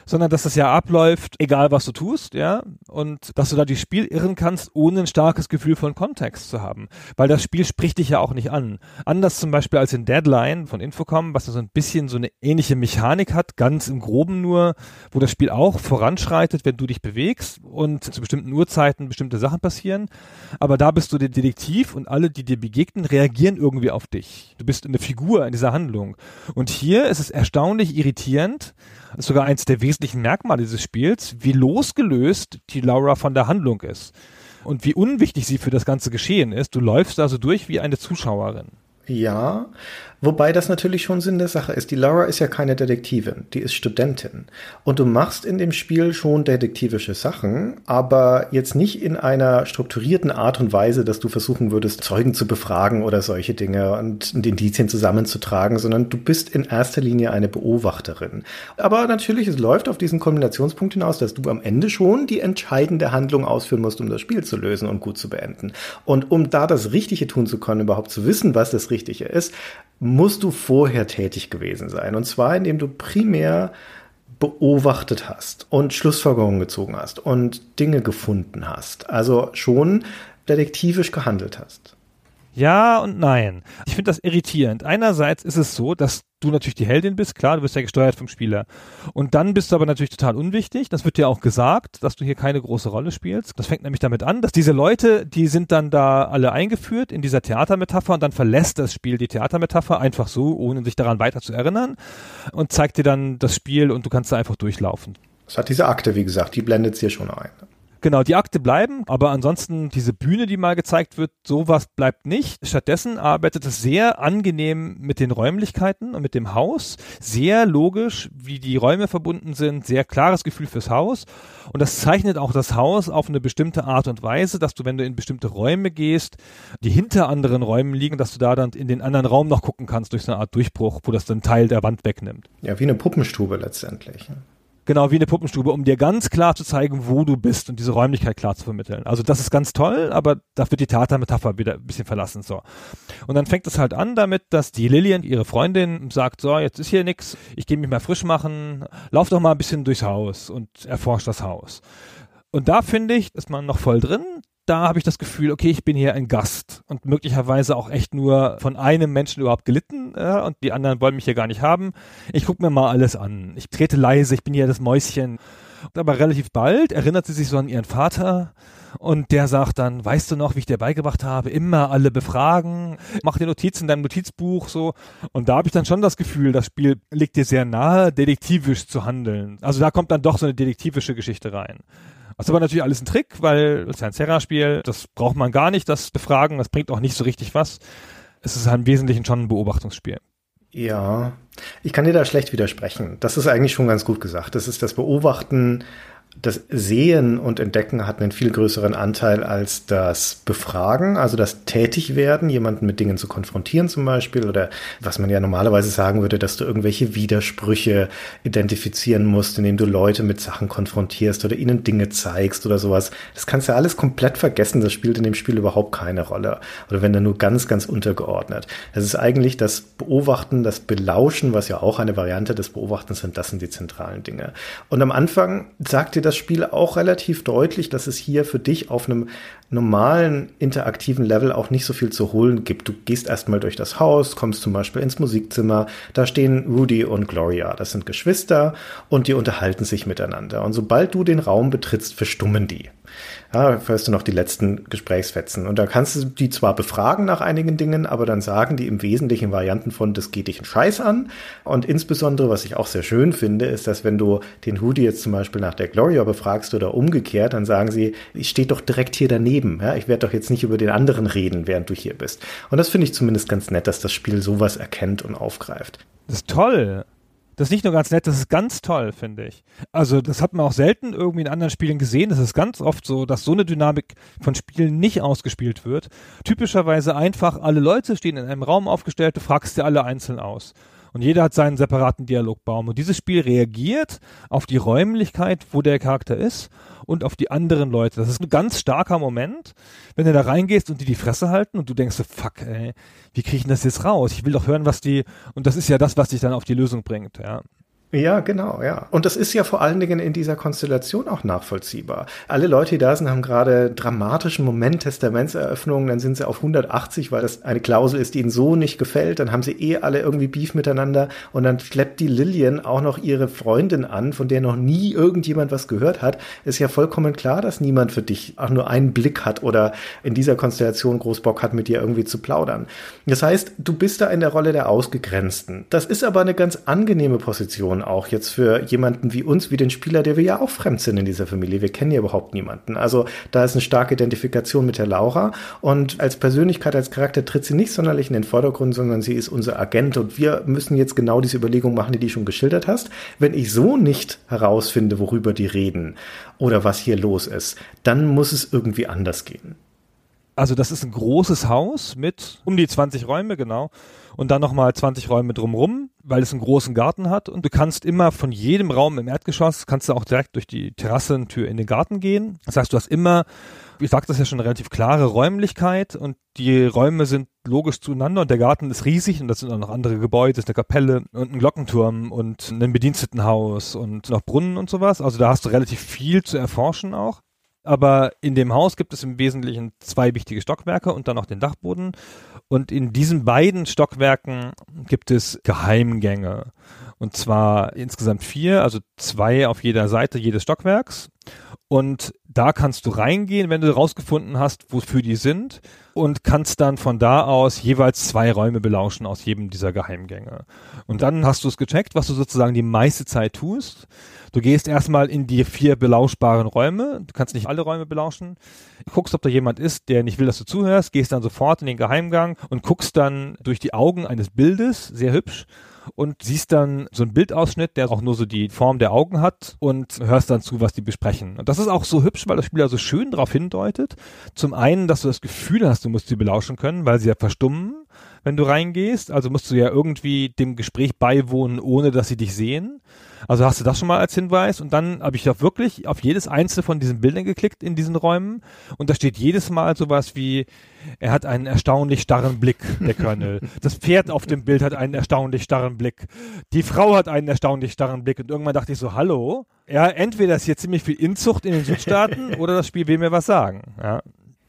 sondern dass das ja abläuft, egal was du tust, ja, und dass du da die Spiel irren kannst, ohne ein starkes Gefühl von Kontext zu haben, weil das Spiel spricht dich ja auch nicht an. Anders zum Beispiel als in Deadline von Infocom, was so ein bisschen so eine ähnliche Mechanik hat, ganz im Groben nur, wo das Spiel auch voranschreitet, wenn du dich bewegst und zu bestimmten Uhrzeiten bestimmte Sachen passieren, aber da bist du der Detektiv und alle, die dir begegnen, reagieren irgendwie auf dich. Du bist eine Figur in dieser Handlung. Und hier ist es erstaunlich irritierend, ist sogar eins der wesentlichen Merkmale dieses Spiels, wie losgelöst die Laura von der Handlung ist und wie unwichtig sie für das ganze Geschehen ist. Du läufst also durch wie eine Zuschauerin. Ja, wobei das natürlich schon Sinn der Sache ist. Die Laura ist ja keine Detektivin, die ist Studentin. Und du machst in dem Spiel schon detektivische Sachen, aber jetzt nicht in einer strukturierten Art und Weise, dass du versuchen würdest, Zeugen zu befragen oder solche Dinge und Indizien zusammenzutragen, sondern du bist in erster Linie eine Beobachterin. Aber natürlich, es läuft auf diesen Kombinationspunkt hinaus, dass du am Ende schon die entscheidende Handlung ausführen musst, um das Spiel zu lösen und gut zu beenden. Und um da das Richtige tun zu können, überhaupt zu wissen, was das Richtige ist, musst du vorher tätig gewesen sein. Und zwar, indem du primär beobachtet hast und Schlussfolgerungen gezogen hast und Dinge gefunden hast. Also schon detektivisch gehandelt hast. Ja und nein. Ich finde das irritierend. Einerseits ist es so, dass du natürlich die Heldin bist, klar, du bist ja gesteuert vom Spieler. Und dann bist du aber natürlich total unwichtig. Das wird dir auch gesagt, dass du hier keine große Rolle spielst. Das fängt nämlich damit an, dass diese Leute, die sind dann da alle eingeführt in dieser Theatermetapher und dann verlässt das Spiel die Theatermetapher einfach so, ohne sich daran weiter zu erinnern und zeigt dir dann das Spiel und du kannst da einfach durchlaufen. Es hat diese Akte, wie gesagt, die blendet es hier schon ein. Genau, die Akte bleiben, aber ansonsten diese Bühne, die mal gezeigt wird, sowas bleibt nicht. Stattdessen arbeitet es sehr angenehm mit den Räumlichkeiten und mit dem Haus. Sehr logisch, wie die Räume verbunden sind, sehr klares Gefühl fürs Haus. Und das zeichnet auch das Haus auf eine bestimmte Art und Weise, dass du, wenn du in bestimmte Räume gehst, die hinter anderen Räumen liegen, dass du da dann in den anderen Raum noch gucken kannst durch so eine Art Durchbruch, wo das dann Teil der Wand wegnimmt. Ja, wie eine Puppenstube letztendlich. Genau, wie eine Puppenstube, um dir ganz klar zu zeigen, wo du bist und diese Räumlichkeit klar zu vermitteln. Also das ist ganz toll, aber da wird die Tata-Metapher wieder ein bisschen verlassen. So. Und dann fängt es halt an damit, dass die Lillian, ihre Freundin, sagt, so, jetzt ist hier nix, ich gehe mich mal frisch machen, lauf doch mal ein bisschen durchs Haus und erforscht das Haus. Und da finde ich, ist man noch voll drin da habe ich das Gefühl, okay, ich bin hier ein Gast und möglicherweise auch echt nur von einem Menschen überhaupt gelitten äh, und die anderen wollen mich hier gar nicht haben. Ich gucke mir mal alles an. Ich trete leise, ich bin hier das Mäuschen. Aber relativ bald erinnert sie sich so an ihren Vater und der sagt dann, weißt du noch, wie ich dir beigebracht habe, immer alle befragen, mach dir Notizen in deinem Notizbuch so. Und da habe ich dann schon das Gefühl, das Spiel liegt dir sehr nahe, detektivisch zu handeln. Also da kommt dann doch so eine detektivische Geschichte rein. Das ist aber natürlich alles ein Trick, weil es ist ein Serra-Spiel, das braucht man gar nicht, das Befragen, das bringt auch nicht so richtig was. Es ist halt im Wesentlichen schon ein Beobachtungsspiel. Ja, ich kann dir da schlecht widersprechen. Das ist eigentlich schon ganz gut gesagt. Das ist das Beobachten das Sehen und Entdecken hat einen viel größeren Anteil als das Befragen, also das Tätigwerden, jemanden mit Dingen zu konfrontieren zum Beispiel oder was man ja normalerweise sagen würde, dass du irgendwelche Widersprüche identifizieren musst, indem du Leute mit Sachen konfrontierst oder ihnen Dinge zeigst oder sowas. Das kannst du alles komplett vergessen, das spielt in dem Spiel überhaupt keine Rolle oder wenn dann nur ganz, ganz untergeordnet. Es ist eigentlich das Beobachten, das Belauschen, was ja auch eine Variante des Beobachtens sind, das sind die zentralen Dinge. Und am Anfang sagt dir dir das Spiel auch relativ deutlich, dass es hier für dich auf einem normalen interaktiven Level auch nicht so viel zu holen gibt. Du gehst erstmal durch das Haus, kommst zum Beispiel ins Musikzimmer, da stehen Rudy und Gloria, das sind Geschwister und die unterhalten sich miteinander. Und sobald du den Raum betrittst, verstummen die ja, hörst du noch die letzten Gesprächsfetzen. Und da kannst du die zwar befragen nach einigen Dingen, aber dann sagen die im Wesentlichen Varianten von, das geht dich einen Scheiß an. Und insbesondere, was ich auch sehr schön finde, ist, dass wenn du den Hoodie jetzt zum Beispiel nach der Gloria befragst oder umgekehrt, dann sagen sie, ich stehe doch direkt hier daneben. Ja, ich werde doch jetzt nicht über den anderen reden, während du hier bist. Und das finde ich zumindest ganz nett, dass das Spiel sowas erkennt und aufgreift. Das ist toll. Das ist nicht nur ganz nett, das ist ganz toll, finde ich. Also das hat man auch selten irgendwie in anderen Spielen gesehen. Das ist ganz oft so, dass so eine Dynamik von Spielen nicht ausgespielt wird. Typischerweise einfach, alle Leute stehen in einem Raum aufgestellt, du fragst dir alle einzeln aus. Und jeder hat seinen separaten Dialogbaum. Und dieses Spiel reagiert auf die Räumlichkeit, wo der Charakter ist und auf die anderen Leute. Das ist ein ganz starker Moment, wenn du da reingehst und die die Fresse halten und du denkst so, fuck, ey, wie kriege ich das jetzt raus? Ich will doch hören, was die, und das ist ja das, was dich dann auf die Lösung bringt, ja. Ja, genau, ja. Und das ist ja vor allen Dingen in dieser Konstellation auch nachvollziehbar. Alle Leute, die da sind, haben gerade dramatischen Moment, Testamentseröffnung, dann sind sie auf 180, weil das eine Klausel ist, die ihnen so nicht gefällt. Dann haben sie eh alle irgendwie Beef miteinander und dann schleppt die Lillian auch noch ihre Freundin an, von der noch nie irgendjemand was gehört hat. Ist ja vollkommen klar, dass niemand für dich auch nur einen Blick hat oder in dieser Konstellation groß Bock hat, mit dir irgendwie zu plaudern. Das heißt, du bist da in der Rolle der Ausgegrenzten. Das ist aber eine ganz angenehme Position auch jetzt für jemanden wie uns, wie den Spieler, der wir ja auch fremd sind in dieser Familie. Wir kennen ja überhaupt niemanden. Also da ist eine starke Identifikation mit der Laura und als Persönlichkeit, als Charakter tritt sie nicht sonderlich in den Vordergrund, sondern sie ist unser Agent und wir müssen jetzt genau diese Überlegung machen, die du schon geschildert hast. Wenn ich so nicht herausfinde, worüber die reden oder was hier los ist, dann muss es irgendwie anders gehen. Also das ist ein großes Haus mit um die 20 Räume, genau. Und dann nochmal 20 Räume drumrum, weil es einen großen Garten hat. Und du kannst immer von jedem Raum im Erdgeschoss, kannst du auch direkt durch die Terrassentür in den Garten gehen. Das heißt, du hast immer, ich sag das ja schon, relativ klare Räumlichkeit und die Räume sind logisch zueinander und der Garten ist riesig und das sind auch noch andere Gebäude, ist eine Kapelle und ein Glockenturm und ein Bedienstetenhaus und noch Brunnen und sowas. Also da hast du relativ viel zu erforschen auch. Aber in dem Haus gibt es im Wesentlichen zwei wichtige Stockwerke und dann noch den Dachboden. Und in diesen beiden Stockwerken gibt es Geheimgänge. Und zwar insgesamt vier, also zwei auf jeder Seite jedes Stockwerks. Und da kannst du reingehen, wenn du rausgefunden hast, wofür die sind und kannst dann von da aus jeweils zwei Räume belauschen aus jedem dieser Geheimgänge. Und dann hast du es gecheckt, was du sozusagen die meiste Zeit tust. Du gehst erstmal in die vier belauschbaren Räume. Du kannst nicht alle Räume belauschen. Du guckst, ob da jemand ist, der nicht will, dass du zuhörst, gehst dann sofort in den Geheimgang und guckst dann durch die Augen eines Bildes, sehr hübsch, und siehst dann so einen Bildausschnitt, der auch nur so die Form der Augen hat und hörst dann zu, was die besprechen. Und das ist auch so hübsch, weil das Spiel ja so schön darauf hindeutet. Zum einen, dass du das Gefühl hast, du musst sie belauschen können, weil sie ja verstummen, wenn du reingehst. Also musst du ja irgendwie dem Gespräch beiwohnen, ohne dass sie dich sehen. Also hast du das schon mal als Hinweis und dann habe ich auch wirklich auf jedes einzelne von diesen Bildern geklickt in diesen Räumen und da steht jedes Mal sowas wie, er hat einen erstaunlich starren Blick, der Colonel. Das Pferd auf dem Bild hat einen erstaunlich starren Blick. Die Frau hat einen erstaunlich starren Blick und irgendwann dachte ich so, hallo? Ja, entweder ist hier ziemlich viel Inzucht in den Südstaaten [laughs] oder das Spiel will mir was sagen. Ja.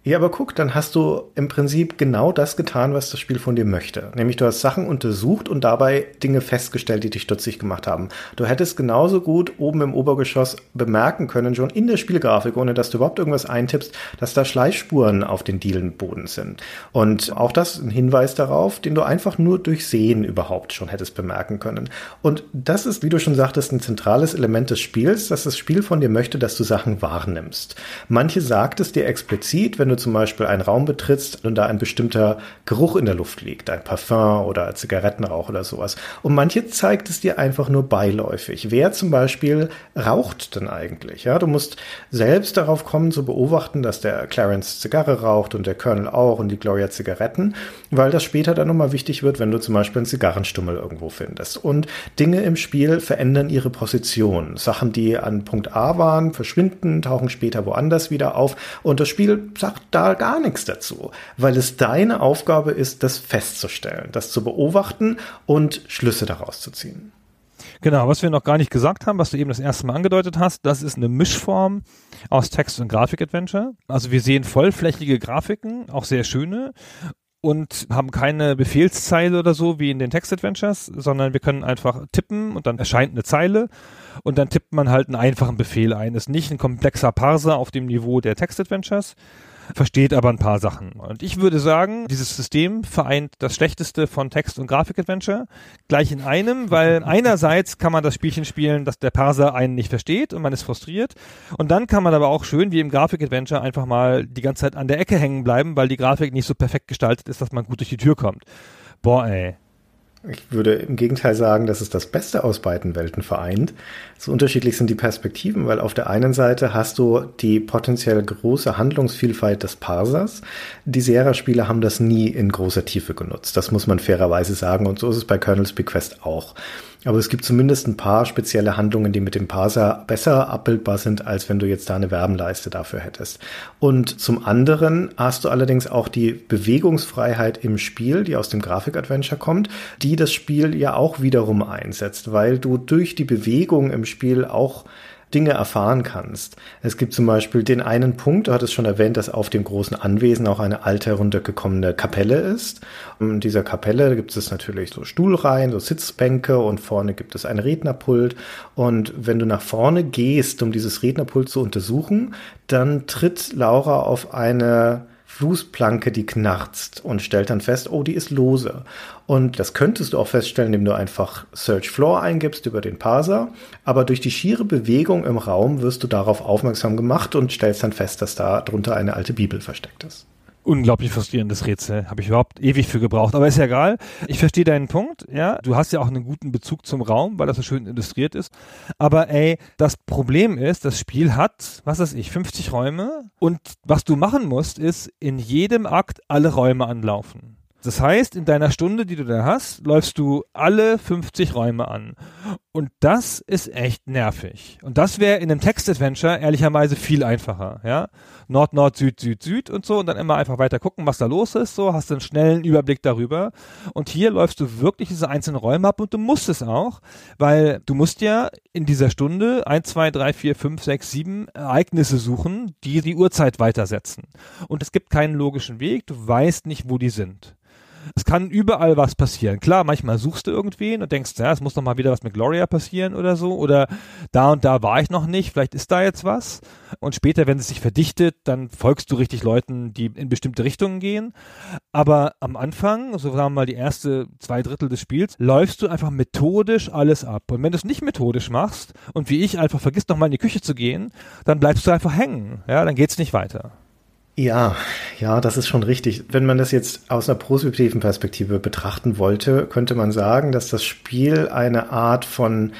Ja, aber guck, dann hast du im Prinzip genau das getan, was das Spiel von dir möchte. Nämlich du hast Sachen untersucht und dabei Dinge festgestellt, die dich stutzig gemacht haben. Du hättest genauso gut oben im Obergeschoss bemerken können, schon in der Spielgrafik, ohne dass du überhaupt irgendwas eintippst, dass da Schleichspuren auf den Dielenboden sind. Und auch das ein Hinweis darauf, den du einfach nur durch Sehen überhaupt schon hättest bemerken können. Und das ist, wie du schon sagtest, ein zentrales Element des Spiels, dass das Spiel von dir möchte, dass du Sachen wahrnimmst. Manche sagt es dir explizit, wenn du du zum Beispiel einen Raum betrittst und da ein bestimmter Geruch in der Luft liegt, ein Parfum oder Zigarettenrauch oder sowas. Und manche zeigt es dir einfach nur beiläufig. Wer zum Beispiel raucht denn eigentlich? Ja, du musst selbst darauf kommen zu beobachten, dass der Clarence Zigarre raucht und der Colonel auch und die Gloria Zigaretten, weil das später dann nochmal wichtig wird, wenn du zum Beispiel einen Zigarrenstummel irgendwo findest. Und Dinge im Spiel verändern ihre Position. Sachen, die an Punkt A waren, verschwinden, tauchen später woanders wieder auf und das Spiel sagt da gar nichts dazu, weil es deine Aufgabe ist, das festzustellen, das zu beobachten und Schlüsse daraus zu ziehen. Genau, was wir noch gar nicht gesagt haben, was du eben das erste Mal angedeutet hast, das ist eine Mischform aus Text- und Grafik-Adventure. Also wir sehen vollflächige Grafiken, auch sehr schöne und haben keine Befehlszeile oder so wie in den Text-Adventures, sondern wir können einfach tippen und dann erscheint eine Zeile und dann tippt man halt einen einfachen Befehl ein. Ist nicht ein komplexer Parser auf dem Niveau der Text-Adventures, versteht aber ein paar Sachen. Und ich würde sagen, dieses System vereint das Schlechteste von Text- und Grafik-Adventure gleich in einem, weil [laughs] einerseits kann man das Spielchen spielen, dass der Parser einen nicht versteht und man ist frustriert. Und dann kann man aber auch schön wie im Grafik-Adventure einfach mal die ganze Zeit an der Ecke hängen bleiben, weil die Grafik nicht so perfekt gestaltet ist, dass man gut durch die Tür kommt. Boah, ey. Ich würde im Gegenteil sagen, dass es das Beste aus beiden Welten vereint. So unterschiedlich sind die Perspektiven, weil auf der einen Seite hast du die potenziell große Handlungsvielfalt des Parsers. Die Sierra-Spiele haben das nie in großer Tiefe genutzt. Das muss man fairerweise sagen. Und so ist es bei Colonel's Bequest auch. Aber es gibt zumindest ein paar spezielle Handlungen, die mit dem Parser besser abbildbar sind, als wenn du jetzt da eine Werbenleiste dafür hättest. Und zum anderen hast du allerdings auch die Bewegungsfreiheit im Spiel, die aus dem Grafik-Adventure kommt, die das Spiel ja auch wiederum einsetzt, weil du durch die Bewegung im Spiel auch Dinge erfahren kannst. Es gibt zum Beispiel den einen Punkt, du hattest schon erwähnt, dass auf dem großen Anwesen auch eine alte heruntergekommene Kapelle ist. In dieser Kapelle gibt es natürlich so Stuhlreihen, so Sitzbänke und vorne gibt es ein Rednerpult. Und wenn du nach vorne gehst, um dieses Rednerpult zu untersuchen, dann tritt Laura auf eine Flusplanke, die knarzt und stellt dann fest, oh, die ist lose. Und das könntest du auch feststellen, indem du einfach Search Floor eingibst über den Parser. Aber durch die schiere Bewegung im Raum wirst du darauf aufmerksam gemacht und stellst dann fest, dass da drunter eine alte Bibel versteckt ist unglaublich frustrierendes Rätsel. Habe ich überhaupt ewig für gebraucht. Aber ist ja egal. Ich verstehe deinen Punkt. Ja, du hast ja auch einen guten Bezug zum Raum, weil das so schön illustriert ist. Aber ey, das Problem ist, das Spiel hat, was weiß ich, 50 Räume. Und was du machen musst, ist in jedem Akt alle Räume anlaufen. Das heißt, in deiner Stunde, die du da hast, läufst du alle 50 Räume an. Und das ist echt nervig. Und das wäre in einem Text-Adventure ehrlicherweise viel einfacher, ja. Nord, Nord, Süd, Süd, Süd und so und dann immer einfach weiter gucken, was da los ist, so, hast du einen schnellen Überblick darüber. Und hier läufst du wirklich diese einzelnen Räume ab und du musst es auch, weil du musst ja in dieser Stunde 1, 2, 3, 4, 5, 6, 7 Ereignisse suchen, die die Uhrzeit weitersetzen. Und es gibt keinen logischen Weg, du weißt nicht, wo die sind. Es kann überall was passieren. Klar, manchmal suchst du irgendwen und denkst, ja, es muss noch mal wieder was mit Gloria passieren oder so. Oder da und da war ich noch nicht, vielleicht ist da jetzt was. Und später, wenn es sich verdichtet, dann folgst du richtig Leuten, die in bestimmte Richtungen gehen. Aber am Anfang, so sagen wir mal die erste zwei Drittel des Spiels, läufst du einfach methodisch alles ab. Und wenn du es nicht methodisch machst und wie ich einfach vergisst, noch mal in die Küche zu gehen, dann bleibst du einfach hängen. Ja, dann geht's nicht weiter. Ja, ja, das ist schon richtig. Wenn man das jetzt aus einer positiven Perspektive betrachten wollte, könnte man sagen, dass das Spiel eine Art von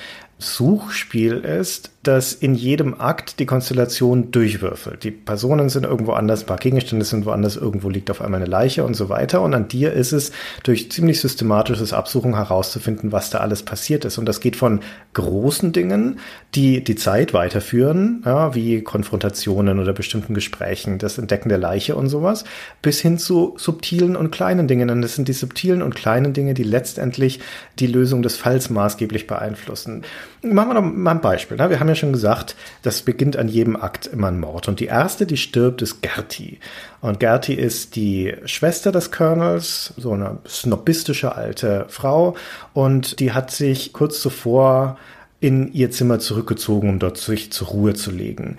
Suchspiel ist, das in jedem Akt die Konstellation durchwürfelt. Die Personen sind irgendwo anders, ein paar Gegenstände sind woanders, irgendwo liegt auf einmal eine Leiche und so weiter. Und an dir ist es, durch ziemlich systematisches Absuchen herauszufinden, was da alles passiert ist. Und das geht von großen Dingen, die die Zeit weiterführen, ja, wie Konfrontationen oder bestimmten Gesprächen, das Entdecken der Leiche und sowas, bis hin zu subtilen und kleinen Dingen. Und es sind die subtilen und kleinen Dinge, die letztendlich die Lösung des Falls maßgeblich beeinflussen. Machen wir noch mal ein Beispiel. Ne? Wir haben ja schon gesagt, das beginnt an jedem Akt immer ein Mord. Und die erste, die stirbt, ist Gerti. Und Gerti ist die Schwester des Colonels, so eine snobistische alte Frau. Und die hat sich kurz zuvor in ihr Zimmer zurückgezogen, um dort sich zur Ruhe zu legen.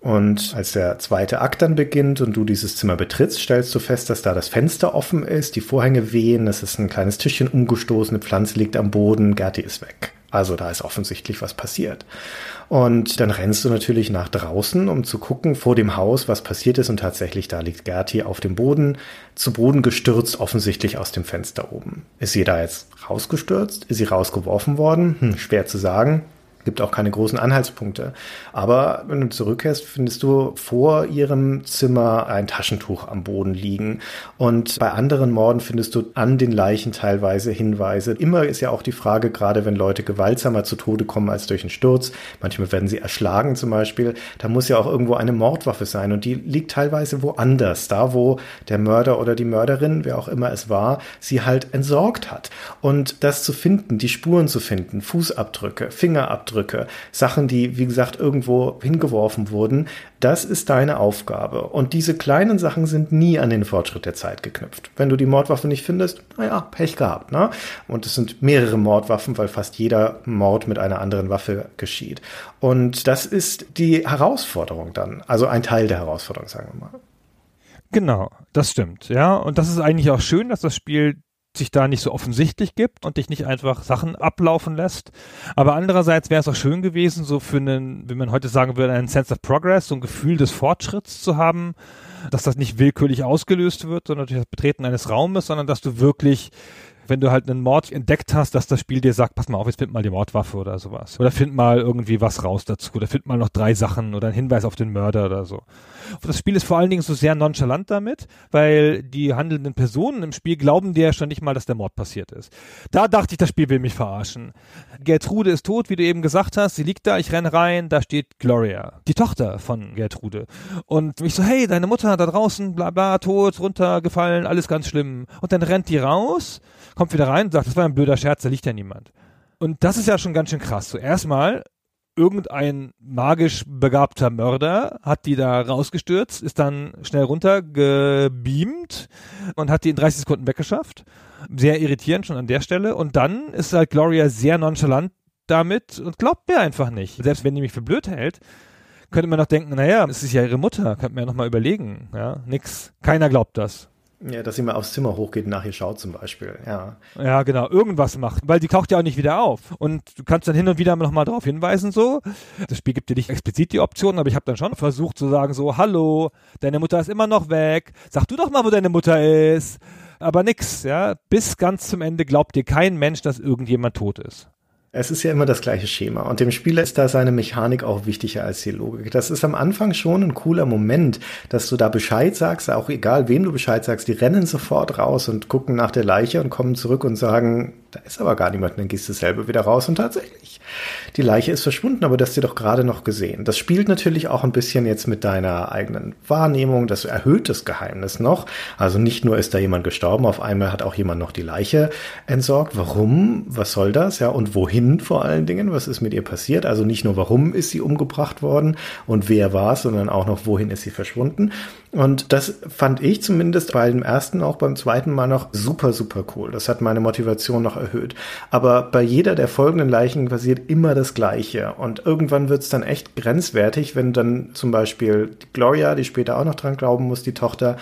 Und als der zweite Akt dann beginnt und du dieses Zimmer betrittst, stellst du fest, dass da das Fenster offen ist, die Vorhänge wehen, es ist ein kleines Tischchen umgestoßen, eine Pflanze liegt am Boden, Gerti ist weg. Also da ist offensichtlich was passiert. Und dann rennst du natürlich nach draußen, um zu gucken vor dem Haus, was passiert ist. Und tatsächlich, da liegt Gerti auf dem Boden, zu Boden gestürzt, offensichtlich aus dem Fenster oben. Ist sie da jetzt rausgestürzt? Ist sie rausgeworfen worden? Hm, schwer zu sagen gibt auch keine großen Anhaltspunkte. Aber wenn du zurückkehrst, findest du vor ihrem Zimmer ein Taschentuch am Boden liegen. Und bei anderen Morden findest du an den Leichen teilweise Hinweise. Immer ist ja auch die Frage, gerade wenn Leute gewaltsamer zu Tode kommen als durch einen Sturz, manchmal werden sie erschlagen zum Beispiel, da muss ja auch irgendwo eine Mordwaffe sein. Und die liegt teilweise woanders, da wo der Mörder oder die Mörderin, wer auch immer es war, sie halt entsorgt hat. Und das zu finden, die Spuren zu finden, Fußabdrücke, Fingerabdrücke, Ausdrücke, Sachen, die, wie gesagt, irgendwo hingeworfen wurden, das ist deine Aufgabe. Und diese kleinen Sachen sind nie an den Fortschritt der Zeit geknüpft. Wenn du die Mordwaffe nicht findest, naja, Pech gehabt, ne? Und es sind mehrere Mordwaffen, weil fast jeder Mord mit einer anderen Waffe geschieht. Und das ist die Herausforderung dann. Also ein Teil der Herausforderung, sagen wir mal. Genau, das stimmt, ja. Und das ist eigentlich auch schön, dass das Spiel sich da nicht so offensichtlich gibt und dich nicht einfach Sachen ablaufen lässt. Aber andererseits wäre es auch schön gewesen, so für einen, wie man heute sagen würde, einen Sense of Progress, so ein Gefühl des Fortschritts zu haben, dass das nicht willkürlich ausgelöst wird, sondern durch das Betreten eines Raumes, sondern dass du wirklich wenn du halt einen Mord entdeckt hast, dass das Spiel dir sagt, pass mal auf, jetzt find mal die Mordwaffe oder sowas. Oder find mal irgendwie was raus dazu. Oder find mal noch drei Sachen oder einen Hinweis auf den Mörder oder so. Das Spiel ist vor allen Dingen so sehr nonchalant damit, weil die handelnden Personen im Spiel glauben dir ja schon nicht mal, dass der Mord passiert ist. Da dachte ich, das Spiel will mich verarschen. Gertrude ist tot, wie du eben gesagt hast. Sie liegt da, ich renne rein, da steht Gloria, die Tochter von Gertrude. Und ich so, hey, deine Mutter da draußen, bla bla, tot, runtergefallen, alles ganz schlimm. Und dann rennt die raus kommt wieder rein und sagt, das war ein blöder Scherz, da liegt ja niemand. Und das ist ja schon ganz schön krass. So erstmal irgendein magisch begabter Mörder hat die da rausgestürzt, ist dann schnell runtergebeamt und hat die in 30 Sekunden weggeschafft. Sehr irritierend schon an der Stelle. Und dann ist halt Gloria sehr nonchalant damit und glaubt mir einfach nicht. Selbst wenn die mich für blöd hält, könnte man noch denken, naja, es ist ja ihre Mutter, könnte man ja nochmal überlegen. Ja, nix. Keiner glaubt das. Ja, dass sie mal aufs Zimmer hochgeht und nach ihr schaut zum Beispiel, ja. Ja, genau, irgendwas macht, weil die taucht ja auch nicht wieder auf. Und du kannst dann hin und wieder nochmal darauf hinweisen, so. Das Spiel gibt dir nicht explizit die Option, aber ich habe dann schon versucht zu sagen, so, hallo, deine Mutter ist immer noch weg, sag du doch mal, wo deine Mutter ist. Aber nix, ja. Bis ganz zum Ende glaubt dir kein Mensch, dass irgendjemand tot ist. Es ist ja immer das gleiche Schema und dem Spieler ist da seine Mechanik auch wichtiger als die Logik. Das ist am Anfang schon ein cooler Moment, dass du da Bescheid sagst, auch egal wem du Bescheid sagst, die rennen sofort raus und gucken nach der Leiche und kommen zurück und sagen, da ist aber gar niemand, dann gehst du selber wieder raus und tatsächlich, die Leiche ist verschwunden, aber das hast du doch gerade noch gesehen. Das spielt natürlich auch ein bisschen jetzt mit deiner eigenen Wahrnehmung, das erhöht das Geheimnis noch. Also nicht nur ist da jemand gestorben, auf einmal hat auch jemand noch die Leiche entsorgt. Warum? Was soll das? Ja, und wohin vor allen Dingen? Was ist mit ihr passiert? Also nicht nur warum ist sie umgebracht worden und wer war es, sondern auch noch wohin ist sie verschwunden. Und das fand ich zumindest bei dem ersten, auch beim zweiten Mal noch super, super cool. Das hat meine Motivation noch erhöht. Aber bei jeder der folgenden Leichen passiert immer das Gleiche. Und irgendwann wird es dann echt grenzwertig, wenn dann zum Beispiel Gloria, die später auch noch dran glauben muss, die Tochter,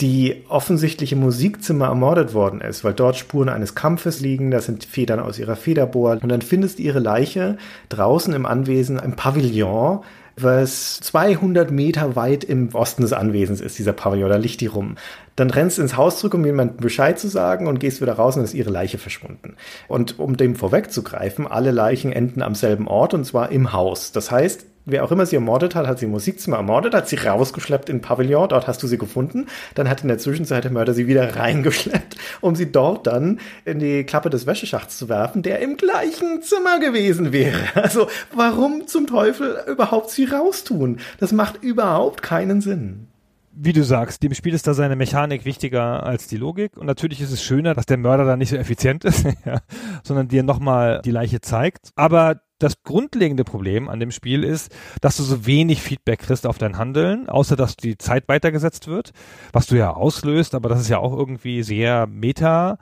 die offensichtlich im Musikzimmer ermordet worden ist, weil dort Spuren eines Kampfes liegen, da sind Federn aus ihrer Federbohr und dann findest du ihre Leiche draußen im Anwesen im Pavillon, was 200 Meter weit im Osten des Anwesens ist, dieser Pavillon, da liegt die rum. Dann rennst ins Haus zurück, um jemandem Bescheid zu sagen und gehst wieder raus und ist ihre Leiche verschwunden. Und um dem vorwegzugreifen, alle Leichen enden am selben Ort und zwar im Haus. Das heißt, wer auch immer sie ermordet hat, hat sie im Musikzimmer ermordet, hat sie rausgeschleppt in Pavillon, dort hast du sie gefunden, dann hat in der Zwischenzeit der Mörder sie wieder [laughs] reingeschleppt, um sie dort dann in die Klappe des Wäscheschachts zu werfen, der im gleichen Zimmer gewesen wäre. [laughs] Also warum zum Teufel überhaupt sie raustun? Das macht überhaupt keinen Sinn wie du sagst, dem Spiel ist da seine Mechanik wichtiger als die Logik. Und natürlich ist es schöner, dass der Mörder da nicht so effizient ist, [laughs] sondern dir nochmal die Leiche zeigt. Aber das grundlegende Problem an dem Spiel ist, dass du so wenig Feedback kriegst auf dein Handeln, außer dass die Zeit weitergesetzt wird, was du ja auslöst, aber das ist ja auch irgendwie sehr meta.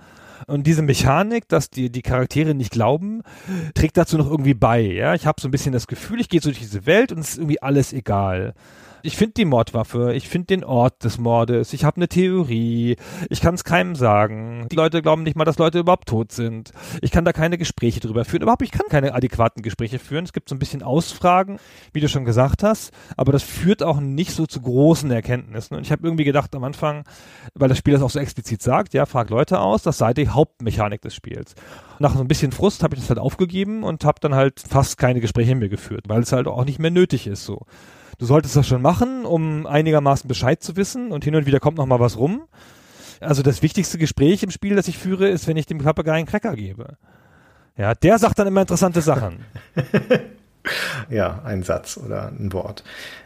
Und diese Mechanik, dass die, die Charaktere nicht glauben, trägt dazu noch irgendwie bei. Ja, ich habe so ein bisschen das Gefühl, ich gehe so durch diese Welt und es ist irgendwie alles egal. Ich finde die Mordwaffe, ich finde den Ort des Mordes, ich habe eine Theorie, ich kann es keinem sagen. Die Leute glauben nicht mal, dass Leute überhaupt tot sind. Ich kann da keine Gespräche drüber führen. Überhaupt, ich kann keine adäquaten Gespräche führen. Es gibt so ein bisschen Ausfragen, wie du schon gesagt hast, aber das führt auch nicht so zu großen Erkenntnissen. Und ich habe irgendwie gedacht am Anfang, weil das Spiel das auch so explizit sagt, ja, frag Leute aus, das sei die Hauptmechanik des Spiels. Nach so ein bisschen Frust habe ich das halt aufgegeben und habe dann halt fast keine Gespräche mehr geführt, weil es halt auch nicht mehr nötig ist so du solltest das schon machen, um einigermaßen Bescheid zu wissen und hin und wieder kommt noch mal was rum. Also das wichtigste Gespräch im Spiel, das ich führe, ist, wenn ich dem Papagei einen Cracker gebe. Ja, der sagt dann immer interessante Sachen. [laughs] ja, ein Satz oder ein Wort.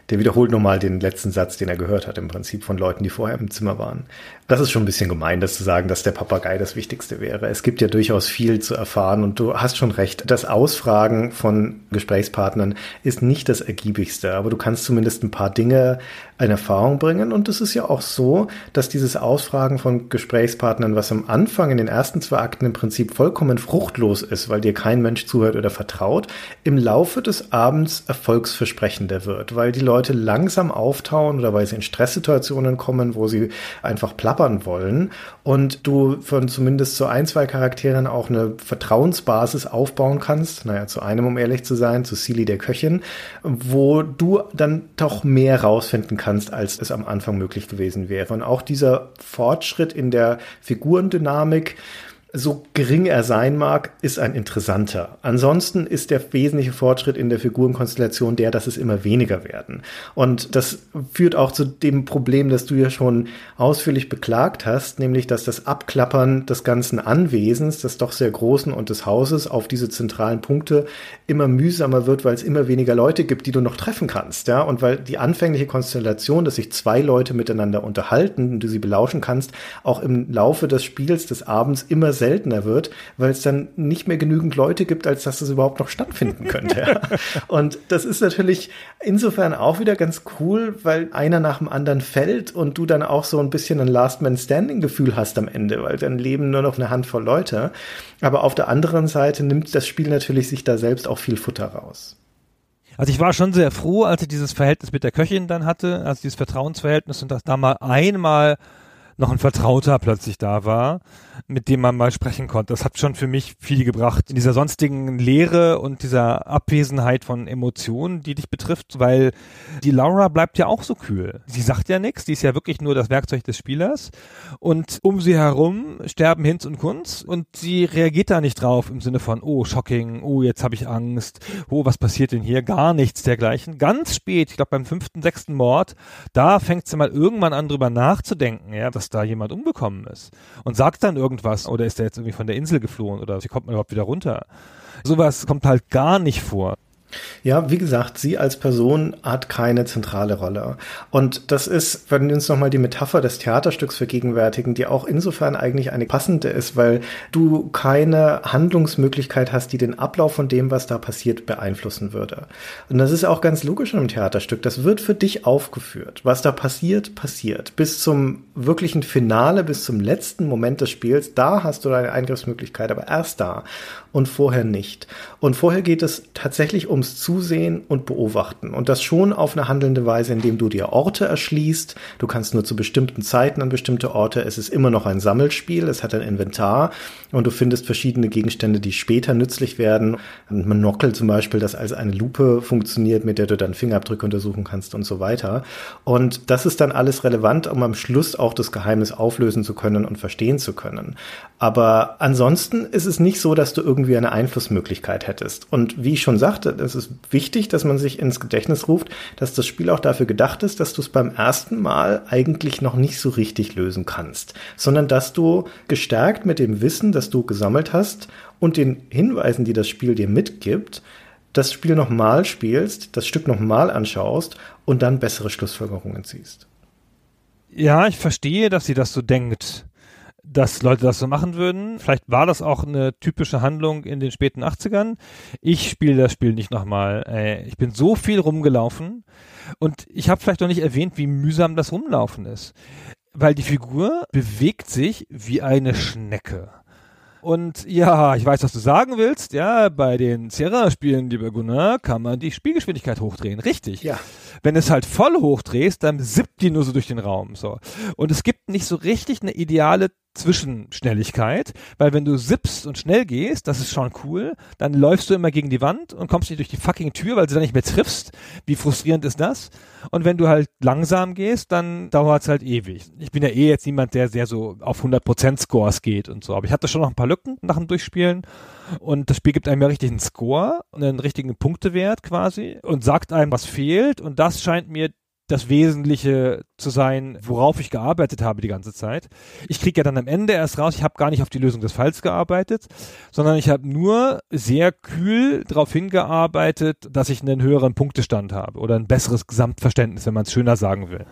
Der wiederholt nochmal den letzten Satz, den er gehört hat, im Prinzip von Leuten, die vorher im Zimmer waren. Das ist schon ein bisschen gemein, das zu sagen, dass der Papagei das Wichtigste wäre. Es gibt ja durchaus viel zu erfahren und du hast schon recht. Das Ausfragen von Gesprächspartnern ist nicht das ergiebigste, aber du kannst zumindest ein paar Dinge in Erfahrung bringen und es ist ja auch so, dass dieses Ausfragen von Gesprächspartnern, was am Anfang in den ersten zwei Akten im Prinzip vollkommen fruchtlos ist, weil dir kein Mensch zuhört oder vertraut, im Laufe des Abends erfolgsversprechender wird, weil die Leute langsam auftauen oder weil sie in Stresssituationen kommen, wo sie einfach plappern wollen und du von zumindest zu ein, zwei Charakteren auch eine Vertrauensbasis aufbauen kannst. Naja, zu einem, um ehrlich zu sein, zu Silly der Köchin, wo du dann doch mehr rausfinden kannst, als es am Anfang möglich gewesen wäre. Und auch dieser Fortschritt in der Figurendynamik, so gering er sein mag, ist ein interessanter. Ansonsten ist der wesentliche Fortschritt in der Figurenkonstellation der, dass es immer weniger werden. Und das führt auch zu dem Problem, das du ja schon ausführlich beklagt hast, nämlich dass das Abklappern des ganzen Anwesens, des doch sehr großen und des Hauses auf diese zentralen Punkte immer mühsamer wird, weil es immer weniger Leute gibt, die du noch treffen kannst, ja, und weil die anfängliche Konstellation, dass sich zwei Leute miteinander unterhalten und du sie belauschen kannst, auch im Laufe des Spiels des Abends immer seltener wird, weil es dann nicht mehr genügend Leute gibt, als dass es überhaupt noch stattfinden [laughs] könnte. und das ist natürlich insofern auch wieder ganz cool, weil einer nach dem anderen fällt und du dann auch so ein bisschen ein Last Man Standing Gefühl hast am Ende, weil dann leben nur noch eine Handvoll Leute. Aber auf der anderen Seite nimmt das Spiel natürlich sich da selbst auch viel Futter raus. Also ich war schon sehr froh, als ich dieses Verhältnis mit der Köchin dann hatte, also dieses Vertrauensverhältnis und dass da mal einmal noch ein Vertrauter plötzlich da war, mit dem man mal sprechen konnte. Das hat schon für mich viel gebracht in dieser sonstigen Leere und dieser Abwesenheit von Emotionen, die dich betrifft, weil die Laura bleibt ja auch so kühl. Sie sagt ja nichts, die ist ja wirklich nur das Werkzeug des Spielers und um sie herum sterben Hinz und Kunz und sie reagiert da nicht drauf im Sinne von, oh, shocking, oh, jetzt habe ich Angst, oh, was passiert denn hier? Gar nichts dergleichen. Ganz spät, ich glaube beim fünften, sechsten Mord, da fängt sie mal irgendwann an drüber nachzudenken, ja, dass da jemand umgekommen ist und sagt dann irgendwas oder ist er jetzt irgendwie von der Insel geflohen oder wie kommt man überhaupt wieder runter? Sowas kommt halt gar nicht vor. Ja, wie gesagt, sie als Person hat keine zentrale Rolle. Und das ist, wenn wir uns nochmal die Metapher des Theaterstücks vergegenwärtigen, die auch insofern eigentlich eine passende ist, weil du keine Handlungsmöglichkeit hast, die den Ablauf von dem, was da passiert, beeinflussen würde. Und das ist auch ganz logisch in einem Theaterstück. Das wird für dich aufgeführt. Was da passiert, passiert. Bis zum wirklichen Finale, bis zum letzten Moment des Spiels, da hast du deine Eingriffsmöglichkeit, aber erst da und vorher nicht. Und vorher geht es tatsächlich ums Zusehen und Beobachten. Und das schon auf eine handelnde Weise, indem du dir Orte erschließt. Du kannst nur zu bestimmten Zeiten an bestimmte Orte. Es ist immer noch ein Sammelspiel. Es hat ein Inventar. Und du findest verschiedene Gegenstände, die später nützlich werden. Ein Monokel zum Beispiel, das als eine Lupe funktioniert, mit der du dann Fingerabdrücke untersuchen kannst und so weiter. Und das ist dann alles relevant, um am Schluss auch das Geheimnis auflösen zu können und verstehen zu können. Aber ansonsten ist es nicht so, dass du irgendwie eine Einflussmöglichkeit hättest. Und wie ich schon sagte, es ist wichtig, dass man sich ins Gedächtnis ruft, dass das Spiel auch dafür gedacht ist, dass du es beim ersten Mal eigentlich noch nicht so richtig lösen kannst, sondern dass du gestärkt mit dem Wissen, das du gesammelt hast und den Hinweisen, die das Spiel dir mitgibt, das Spiel nochmal spielst, das Stück nochmal anschaust und dann bessere Schlussfolgerungen ziehst. Ja, ich verstehe, dass sie das so denkt dass Leute das so machen würden. Vielleicht war das auch eine typische Handlung in den späten 80ern. Ich spiele das Spiel nicht nochmal. Äh, ich bin so viel rumgelaufen und ich habe vielleicht noch nicht erwähnt, wie mühsam das Rumlaufen ist. Weil die Figur bewegt sich wie eine Schnecke. Und ja, ich weiß, was du sagen willst. Ja, bei den Sierra-Spielen, lieber Gunnar, kann man die Spielgeschwindigkeit hochdrehen. Richtig. Ja. Wenn es halt voll hochdrehst, dann sippt die nur so durch den Raum. So. Und es gibt nicht so richtig eine ideale Zwischenschnelligkeit, weil wenn du sippst und schnell gehst, das ist schon cool, dann läufst du immer gegen die Wand und kommst nicht durch die fucking Tür, weil du dann nicht mehr triffst. Wie frustrierend ist das? Und wenn du halt langsam gehst, dann dauert es halt ewig. Ich bin ja eh jetzt niemand, der sehr so auf 100% Scores geht und so, aber ich hatte schon noch ein paar Lücken nach dem Durchspielen und das Spiel gibt einem ja richtig einen Score, einen richtigen Punktewert quasi und sagt einem, was fehlt und das scheint mir das Wesentliche zu sein, worauf ich gearbeitet habe die ganze Zeit. Ich kriege ja dann am Ende erst raus, ich habe gar nicht auf die Lösung des Falls gearbeitet, sondern ich habe nur sehr kühl darauf hingearbeitet, dass ich einen höheren Punktestand habe oder ein besseres Gesamtverständnis, wenn man es schöner sagen will.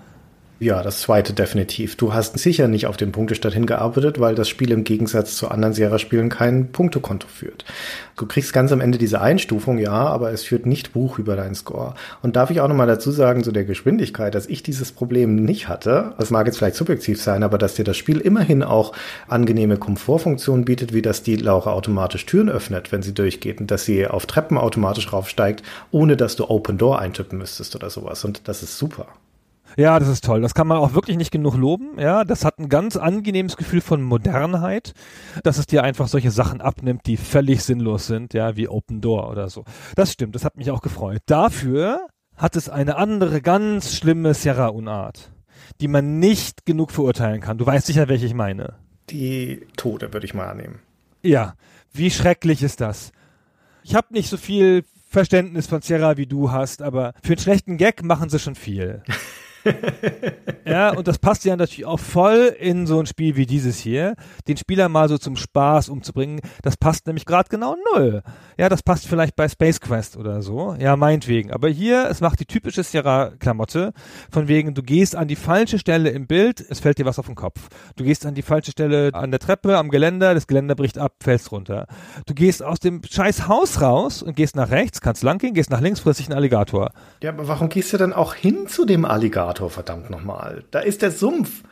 Ja, das zweite definitiv. Du hast sicher nicht auf den Punktestand hingearbeitet, weil das Spiel im Gegensatz zu anderen Sierra-Spielen kein Punktekonto führt. Du kriegst ganz am Ende diese Einstufung, ja, aber es führt nicht Buch über deinen Score. Und darf ich auch nochmal dazu sagen, zu der Geschwindigkeit, dass ich dieses Problem nicht hatte, das mag jetzt vielleicht subjektiv sein, aber dass dir das Spiel immerhin auch angenehme Komfortfunktionen bietet, wie dass die Laura automatisch Türen öffnet, wenn sie durchgeht und dass sie auf Treppen automatisch raufsteigt, ohne dass du Open Door eintippen müsstest oder sowas. Und das ist super. Ja, das ist toll. Das kann man auch wirklich nicht genug loben. Ja, das hat ein ganz angenehmes Gefühl von Modernheit, dass es dir einfach solche Sachen abnimmt, die völlig sinnlos sind, ja, wie Open Door oder so. Das stimmt. Das hat mich auch gefreut. Dafür hat es eine andere ganz schlimme Sierra-Unart, die man nicht genug verurteilen kann. Du weißt sicher, welche ich meine. Die Tode würde ich mal annehmen. Ja, wie schrecklich ist das? Ich habe nicht so viel Verständnis von Sierra wie du hast, aber für einen schlechten Gag machen sie schon viel. [laughs] ja, und das passt ja natürlich auch voll in so ein Spiel wie dieses hier, den Spieler mal so zum Spaß umzubringen. Das passt nämlich gerade genau null. Ja, das passt vielleicht bei Space Quest oder so. Ja, meinetwegen. Aber hier, es macht die typische Sierra-Klamotte, von wegen, du gehst an die falsche Stelle im Bild, es fällt dir was auf den Kopf. Du gehst an die falsche Stelle an der Treppe, am Geländer, das Geländer bricht ab, fällst runter. Du gehst aus dem scheiß Haus raus und gehst nach rechts, kannst lang gehen, gehst nach links, frisst dich ein Alligator. Ja, aber warum gehst du dann auch hin zu dem Alligator? Alligator, verdammt nochmal. Da ist der Sumpf.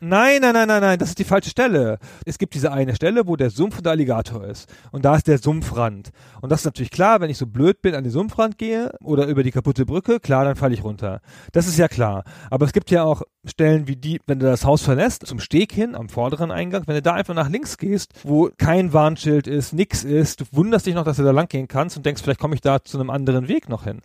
Nein, nein, nein, nein, nein, das ist die falsche Stelle. Es gibt diese eine Stelle, wo der Sumpf und der Alligator ist. Und da ist der Sumpfrand. Und das ist natürlich klar, wenn ich so blöd bin, an den Sumpfrand gehe oder über die kaputte Brücke, klar, dann falle ich runter. Das ist ja klar. Aber es gibt ja auch Stellen wie die, wenn du das Haus verlässt, zum Steg hin, am vorderen Eingang, wenn du da einfach nach links gehst, wo kein Warnschild ist, nix ist, du wunderst dich noch, dass du da lang gehen kannst und denkst, vielleicht komme ich da zu einem anderen Weg noch hin.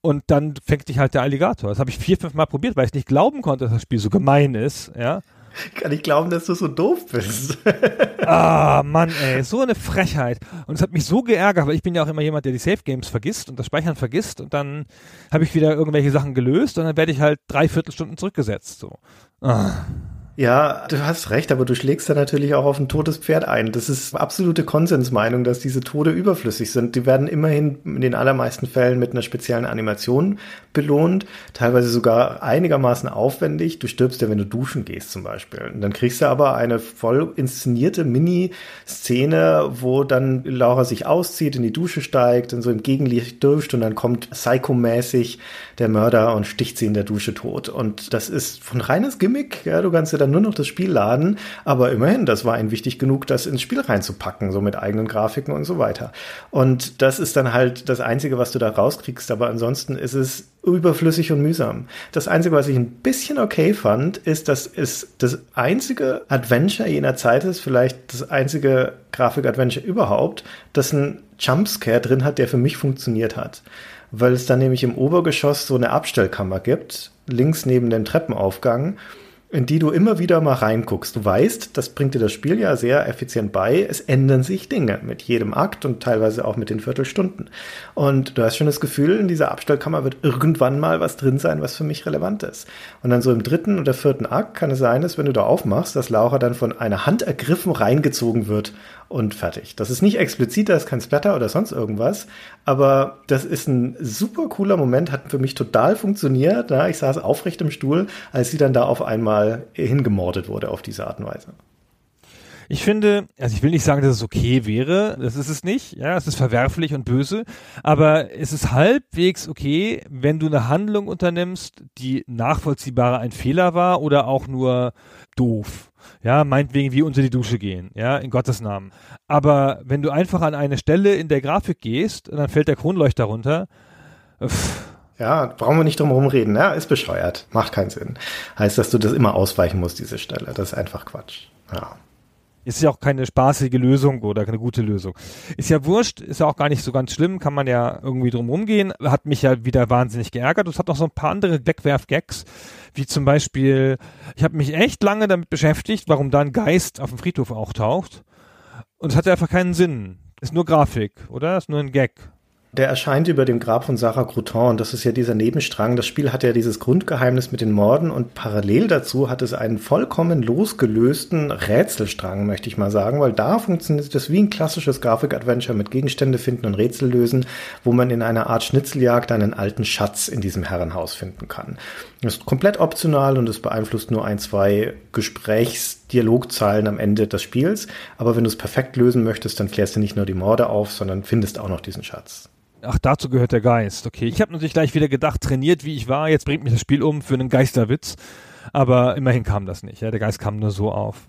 Und dann fängt dich halt der Alligator. Das habe ich vier, fünf Mal probiert, weil ich nicht glauben konnte, dass das Spiel so gemein ist, ja. Ich kann nicht glauben, dass du so doof bist. [laughs] ah, Mann, ey, so eine Frechheit. Und es hat mich so geärgert, weil ich bin ja auch immer jemand, der die Safe Games vergisst und das Speichern vergisst und dann habe ich wieder irgendwelche Sachen gelöst und dann werde ich halt drei Viertelstunden zurückgesetzt. So. Ah. Ja, du hast recht, aber du schlägst da natürlich auch auf ein totes Pferd ein. Das ist absolute Konsensmeinung, dass diese Tode überflüssig sind. Die werden immerhin in den allermeisten Fällen mit einer speziellen Animation belohnt, teilweise sogar einigermaßen aufwendig. Du stirbst ja, wenn du duschen gehst zum Beispiel. Und dann kriegst du aber eine voll inszenierte Mini-Szene, wo dann Laura sich auszieht, in die Dusche steigt und so im Gegenlicht duscht und dann kommt psychomäßig der Mörder und sticht sie in der Dusche tot. Und das ist von reines Gimmick. Ja, du kannst dir dann nur noch das Spiel laden, aber immerhin, das war ihnen wichtig genug, das ins Spiel reinzupacken, so mit eigenen Grafiken und so weiter. Und das ist dann halt das Einzige, was du da rauskriegst, aber ansonsten ist es überflüssig und mühsam. Das Einzige, was ich ein bisschen okay fand, ist, dass es das einzige Adventure jener Zeit ist, vielleicht das einzige Grafik-Adventure überhaupt, das ein Jumpscare drin hat, der für mich funktioniert hat. Weil es dann nämlich im Obergeschoss so eine Abstellkammer gibt, links neben dem Treppenaufgang in die du immer wieder mal reinguckst. Du weißt, das bringt dir das Spiel ja sehr effizient bei. Es ändern sich Dinge mit jedem Akt und teilweise auch mit den Viertelstunden. Und du hast schon das Gefühl, in dieser Abstellkammer wird irgendwann mal was drin sein, was für mich relevant ist. Und dann so im dritten oder vierten Akt kann es sein, dass wenn du da aufmachst, dass Laura dann von einer Hand ergriffen reingezogen wird und fertig. Das ist nicht explizit, da ist kein Splatter oder sonst irgendwas, aber das ist ein super cooler Moment, hat für mich total funktioniert. Ja, ich saß aufrecht im Stuhl, als sie dann da auf einmal hingemordet wurde auf diese Art und Weise. Ich finde, also ich will nicht sagen, dass es okay wäre, das ist es nicht, ja, es ist verwerflich und böse, aber es ist halbwegs okay, wenn du eine Handlung unternimmst, die nachvollziehbarer ein Fehler war oder auch nur doof. Ja, meinetwegen wie unter die Dusche gehen, ja, in Gottes Namen. Aber wenn du einfach an eine Stelle in der Grafik gehst dann fällt der Kronleuchter runter, pff, ja, brauchen wir nicht drum herum reden, ja, ist bescheuert, macht keinen Sinn. Heißt, dass du das immer ausweichen musst, diese Stelle. Das ist einfach Quatsch. Ja. Ist ja auch keine spaßige Lösung oder keine gute Lösung. Ist ja wurscht, ist ja auch gar nicht so ganz schlimm, kann man ja irgendwie drum rumgehen. Hat mich ja wieder wahnsinnig geärgert. Es hat noch so ein paar andere Wegwerf-Gags, wie zum Beispiel, ich habe mich echt lange damit beschäftigt, warum da ein Geist auf dem Friedhof auftaucht. Und es hat ja einfach keinen Sinn. Ist nur Grafik, oder? Ist nur ein Gag. Der erscheint über dem Grab von Sarah Crouton. Das ist ja dieser Nebenstrang. Das Spiel hat ja dieses Grundgeheimnis mit den Morden und parallel dazu hat es einen vollkommen losgelösten Rätselstrang, möchte ich mal sagen, weil da funktioniert das wie ein klassisches Grafik-Adventure mit Gegenstände finden und Rätsel lösen, wo man in einer Art Schnitzeljagd einen alten Schatz in diesem Herrenhaus finden kann. Das ist komplett optional und es beeinflusst nur ein, zwei Gesprächsdialogzeilen am Ende des Spiels. Aber wenn du es perfekt lösen möchtest, dann klärst du nicht nur die Morde auf, sondern findest auch noch diesen Schatz. Ach, dazu gehört der Geist. Okay, ich habe natürlich gleich wieder gedacht, trainiert wie ich war, jetzt bringt mich das Spiel um für einen Geisterwitz. Aber immerhin kam das nicht. Ja? Der Geist kam nur so auf.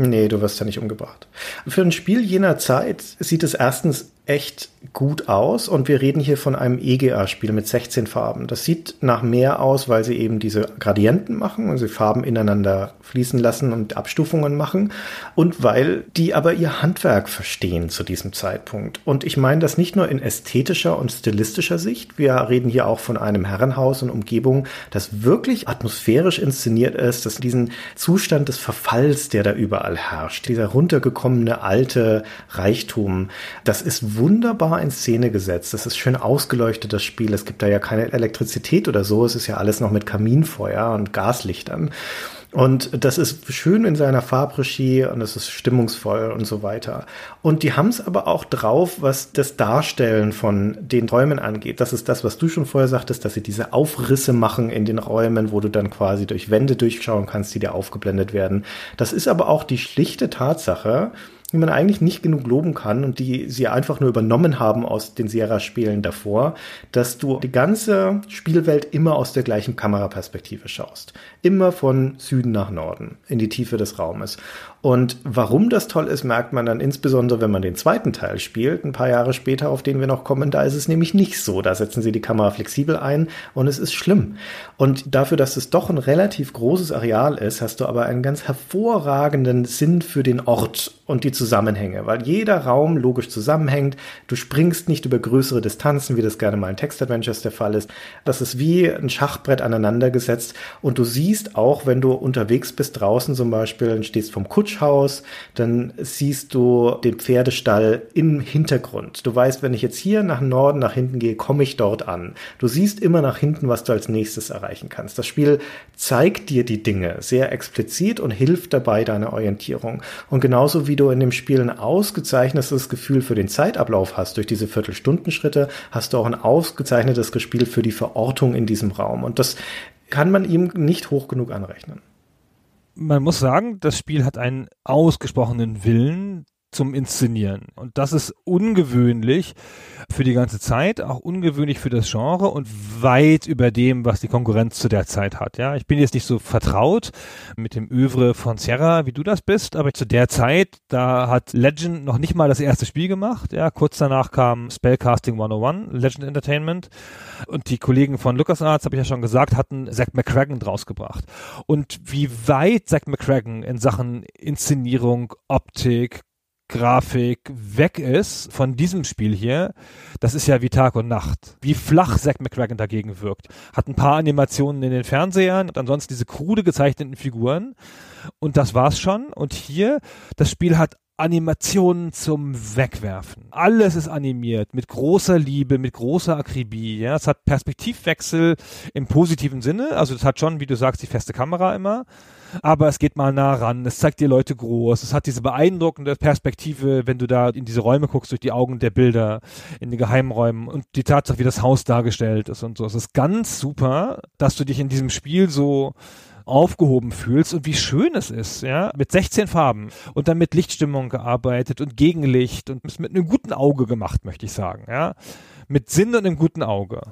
Nee, du wirst ja nicht umgebracht. Für ein Spiel jener Zeit sieht es erstens echt gut aus und wir reden hier von einem EGA-Spiel mit 16 Farben. Das sieht nach mehr aus, weil sie eben diese Gradienten machen und sie Farben ineinander fließen lassen und Abstufungen machen und weil die aber ihr Handwerk verstehen zu diesem Zeitpunkt. Und ich meine das nicht nur in ästhetischer und stilistischer Sicht. Wir reden hier auch von einem Herrenhaus und Umgebung, das wirklich atmosphärisch inszeniert ist, dass diesen Zustand des Verfalls, der da überall herrscht, dieser runtergekommene alte Reichtum, das ist wunderbar in Szene gesetzt. Das ist schön ausgeleuchtet, das Spiel. Es gibt da ja keine Elektrizität oder so. Es ist ja alles noch mit Kaminfeuer und Gaslichtern. Und das ist schön in seiner Farbregie und es ist stimmungsvoll und so weiter. Und die haben es aber auch drauf, was das Darstellen von den Räumen angeht. Das ist das, was du schon vorher sagtest, dass sie diese Aufrisse machen in den Räumen, wo du dann quasi durch Wände durchschauen kannst, die dir aufgeblendet werden. Das ist aber auch die schlichte Tatsache, die man eigentlich nicht genug loben kann und die sie einfach nur übernommen haben aus den Sierra-Spielen davor, dass du die ganze Spielwelt immer aus der gleichen Kameraperspektive schaust. Immer von Süden nach Norden, in die Tiefe des Raumes. Und warum das toll ist, merkt man dann insbesondere, wenn man den zweiten Teil spielt, ein paar Jahre später, auf den wir noch kommen, da ist es nämlich nicht so. Da setzen sie die Kamera flexibel ein und es ist schlimm. Und dafür, dass es doch ein relativ großes Areal ist, hast du aber einen ganz hervorragenden Sinn für den Ort und die Zusammenhänge, weil jeder Raum logisch zusammenhängt. Du springst nicht über größere Distanzen, wie das gerne mal in Text-Adventures der Fall ist. Das ist wie ein Schachbrett aneinandergesetzt und du siehst auch, wenn du unterwegs bist draußen zum Beispiel, und stehst vom Kutschhaus, dann siehst du den Pferdestall im Hintergrund. Du weißt, wenn ich jetzt hier nach Norden, nach hinten gehe, komme ich dort an. Du siehst immer nach hinten, was du als nächstes erreichen kannst. Das Spiel zeigt dir die Dinge sehr explizit und hilft dabei deiner Orientierung. Und genauso wie du in dem Spiel ein ausgezeichnetes Gefühl für den Zeitablauf hast, durch diese Viertelstundenschritte, hast du auch ein ausgezeichnetes Gespiel für die Verortung in diesem Raum. Und das kann man ihm nicht hoch genug anrechnen. Man muss sagen, das Spiel hat einen ausgesprochenen Willen, zum Inszenieren. Und das ist ungewöhnlich für die ganze Zeit, auch ungewöhnlich für das Genre und weit über dem, was die Konkurrenz zu der Zeit hat. Ja, ich bin jetzt nicht so vertraut mit dem Övre von Sierra, wie du das bist, aber zu der Zeit, da hat Legend noch nicht mal das erste Spiel gemacht. Ja, kurz danach kam Spellcasting 101, Legend Entertainment. Und die Kollegen von LucasArts, habe ich ja schon gesagt, hatten Zack McCracken draus gebracht. Und wie weit Zack McCracken in Sachen Inszenierung, Optik, Grafik weg ist von diesem Spiel hier, das ist ja wie Tag und Nacht. Wie flach Zack McCracken dagegen wirkt. Hat ein paar Animationen in den Fernsehern und ansonsten diese krude gezeichneten Figuren. Und das war's schon. Und hier, das Spiel hat Animationen zum Wegwerfen. Alles ist animiert, mit großer Liebe, mit großer Akribie. Ja, es hat Perspektivwechsel im positiven Sinne. Also es hat schon, wie du sagst, die feste Kamera immer aber es geht mal nah ran, es zeigt dir Leute groß, es hat diese beeindruckende Perspektive, wenn du da in diese Räume guckst, durch die Augen der Bilder, in den Geheimräumen und die Tatsache, wie das Haus dargestellt ist und so. Es ist ganz super, dass du dich in diesem Spiel so aufgehoben fühlst und wie schön es ist, ja, mit 16 Farben und dann mit Lichtstimmung gearbeitet und Gegenlicht und mit einem guten Auge gemacht, möchte ich sagen, ja, mit Sinn und einem guten Auge.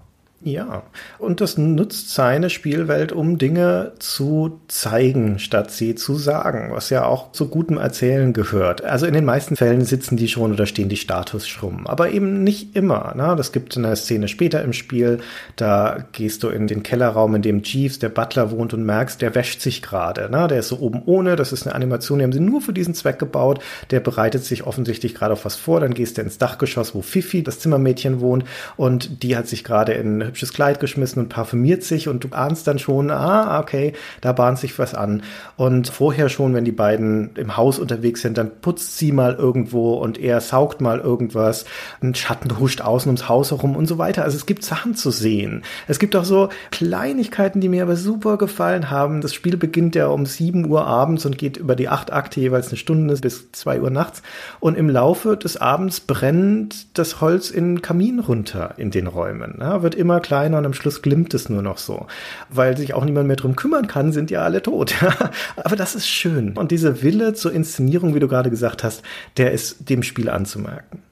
Ja, und das nutzt seine Spielwelt, um Dinge zu zeigen, statt sie zu sagen, was ja auch zu gutem Erzählen gehört. Also in den meisten Fällen sitzen die schon oder stehen die Status rum, aber eben nicht immer. Ne? Das gibt eine Szene später im Spiel, da gehst du in den Kellerraum, in dem Jeeves, der Butler, wohnt und merkst, der wäscht sich gerade. Ne? Der ist so oben ohne, das ist eine Animation, die haben sie nur für diesen Zweck gebaut. Der bereitet sich offensichtlich gerade auf was vor. Dann gehst du ins Dachgeschoss, wo Fifi, das Zimmermädchen, wohnt und die hat sich gerade in hübsches Kleid geschmissen und parfümiert sich und du ahnst dann schon, ah, okay, da bahnt sich was an. Und vorher schon, wenn die beiden im Haus unterwegs sind, dann putzt sie mal irgendwo und er saugt mal irgendwas. Ein Schatten huscht außen ums Haus herum und so weiter. Also es gibt Sachen zu sehen. Es gibt auch so Kleinigkeiten, die mir aber super gefallen haben. Das Spiel beginnt ja um 7 Uhr abends und geht über die acht Akte jeweils eine Stunde bis 2 Uhr nachts. Und im Laufe des Abends brennt das Holz in den Kamin runter in den Räumen. Ja, wird immer kleiner und am Schluss glimmt es nur noch so. Weil sich auch niemand mehr drum kümmern kann, sind ja alle tot. [laughs] Aber das ist schön. Und diese Wille zur Inszenierung, wie du gerade gesagt hast, der ist dem Spiel anzumerken.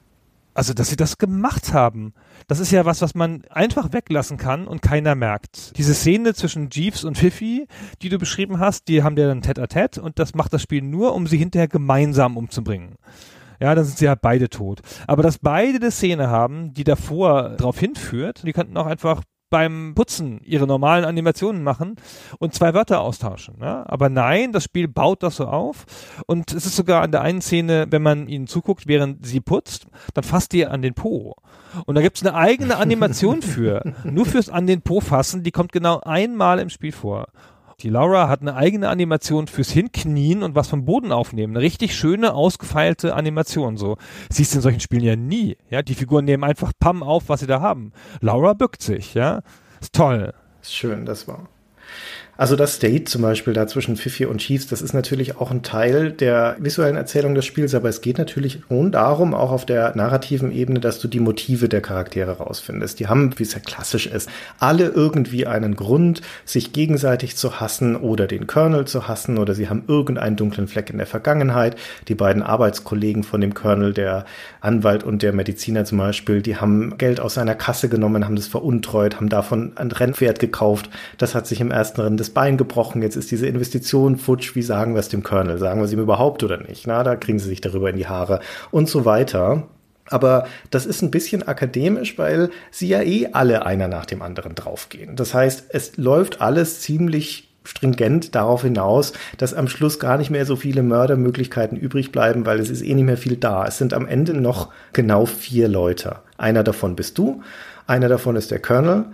Also, dass sie das gemacht haben. Das ist ja was, was man einfach weglassen kann und keiner merkt. Diese Szene zwischen Jeeves und Fifi, die du beschrieben hast, die haben ja dann Tête-à-Tête und das macht das Spiel nur, um sie hinterher gemeinsam umzubringen. Ja, dann sind sie halt beide tot. Aber dass beide eine Szene haben, die davor darauf hinführt, die könnten auch einfach beim Putzen ihre normalen Animationen machen und zwei Wörter austauschen. Ja? Aber nein, das Spiel baut das so auf und es ist sogar an der einen Szene, wenn man ihnen zuguckt, während sie putzt, dann fasst ihr an den Po. Und da gibt's eine eigene Animation für. [laughs] Nur fürs an den Po fassen, die kommt genau einmal im Spiel vor. Die Laura hat eine eigene Animation fürs Hinknien und was vom Boden aufnehmen. Eine richtig schöne, ausgefeilte Animation. So siehst du in solchen Spielen ja nie. Ja, die Figuren nehmen einfach Pam auf, was sie da haben. Laura bückt sich. Ja, ist toll. Schön, das war. Also das State zum Beispiel da zwischen Fifi und Chiefs, das ist natürlich auch ein Teil der visuellen Erzählung des Spiels, aber es geht natürlich schon darum, auch auf der narrativen Ebene, dass du die Motive der Charaktere rausfindest. Die haben, wie es ja klassisch ist, alle irgendwie einen Grund, sich gegenseitig zu hassen oder den Colonel zu hassen oder sie haben irgendeinen dunklen Fleck in der Vergangenheit. Die beiden Arbeitskollegen von dem Colonel, der Anwalt und der Mediziner zum Beispiel, die haben Geld aus seiner Kasse genommen, haben das veruntreut, haben davon ein Rennpferd gekauft. Das hat sich im ersten Rennen das Bein gebrochen, jetzt ist diese Investition futsch, wie sagen wir es dem Colonel? Sagen wir es ihm überhaupt oder nicht? Na, da kriegen sie sich darüber in die Haare und so weiter. Aber das ist ein bisschen akademisch, weil sie ja eh alle einer nach dem anderen draufgehen. Das heißt, es läuft alles ziemlich stringent darauf hinaus, dass am Schluss gar nicht mehr so viele Mördermöglichkeiten übrig bleiben, weil es ist eh nicht mehr viel da. Es sind am Ende noch genau vier Leute. Einer davon bist du, einer davon ist der Colonel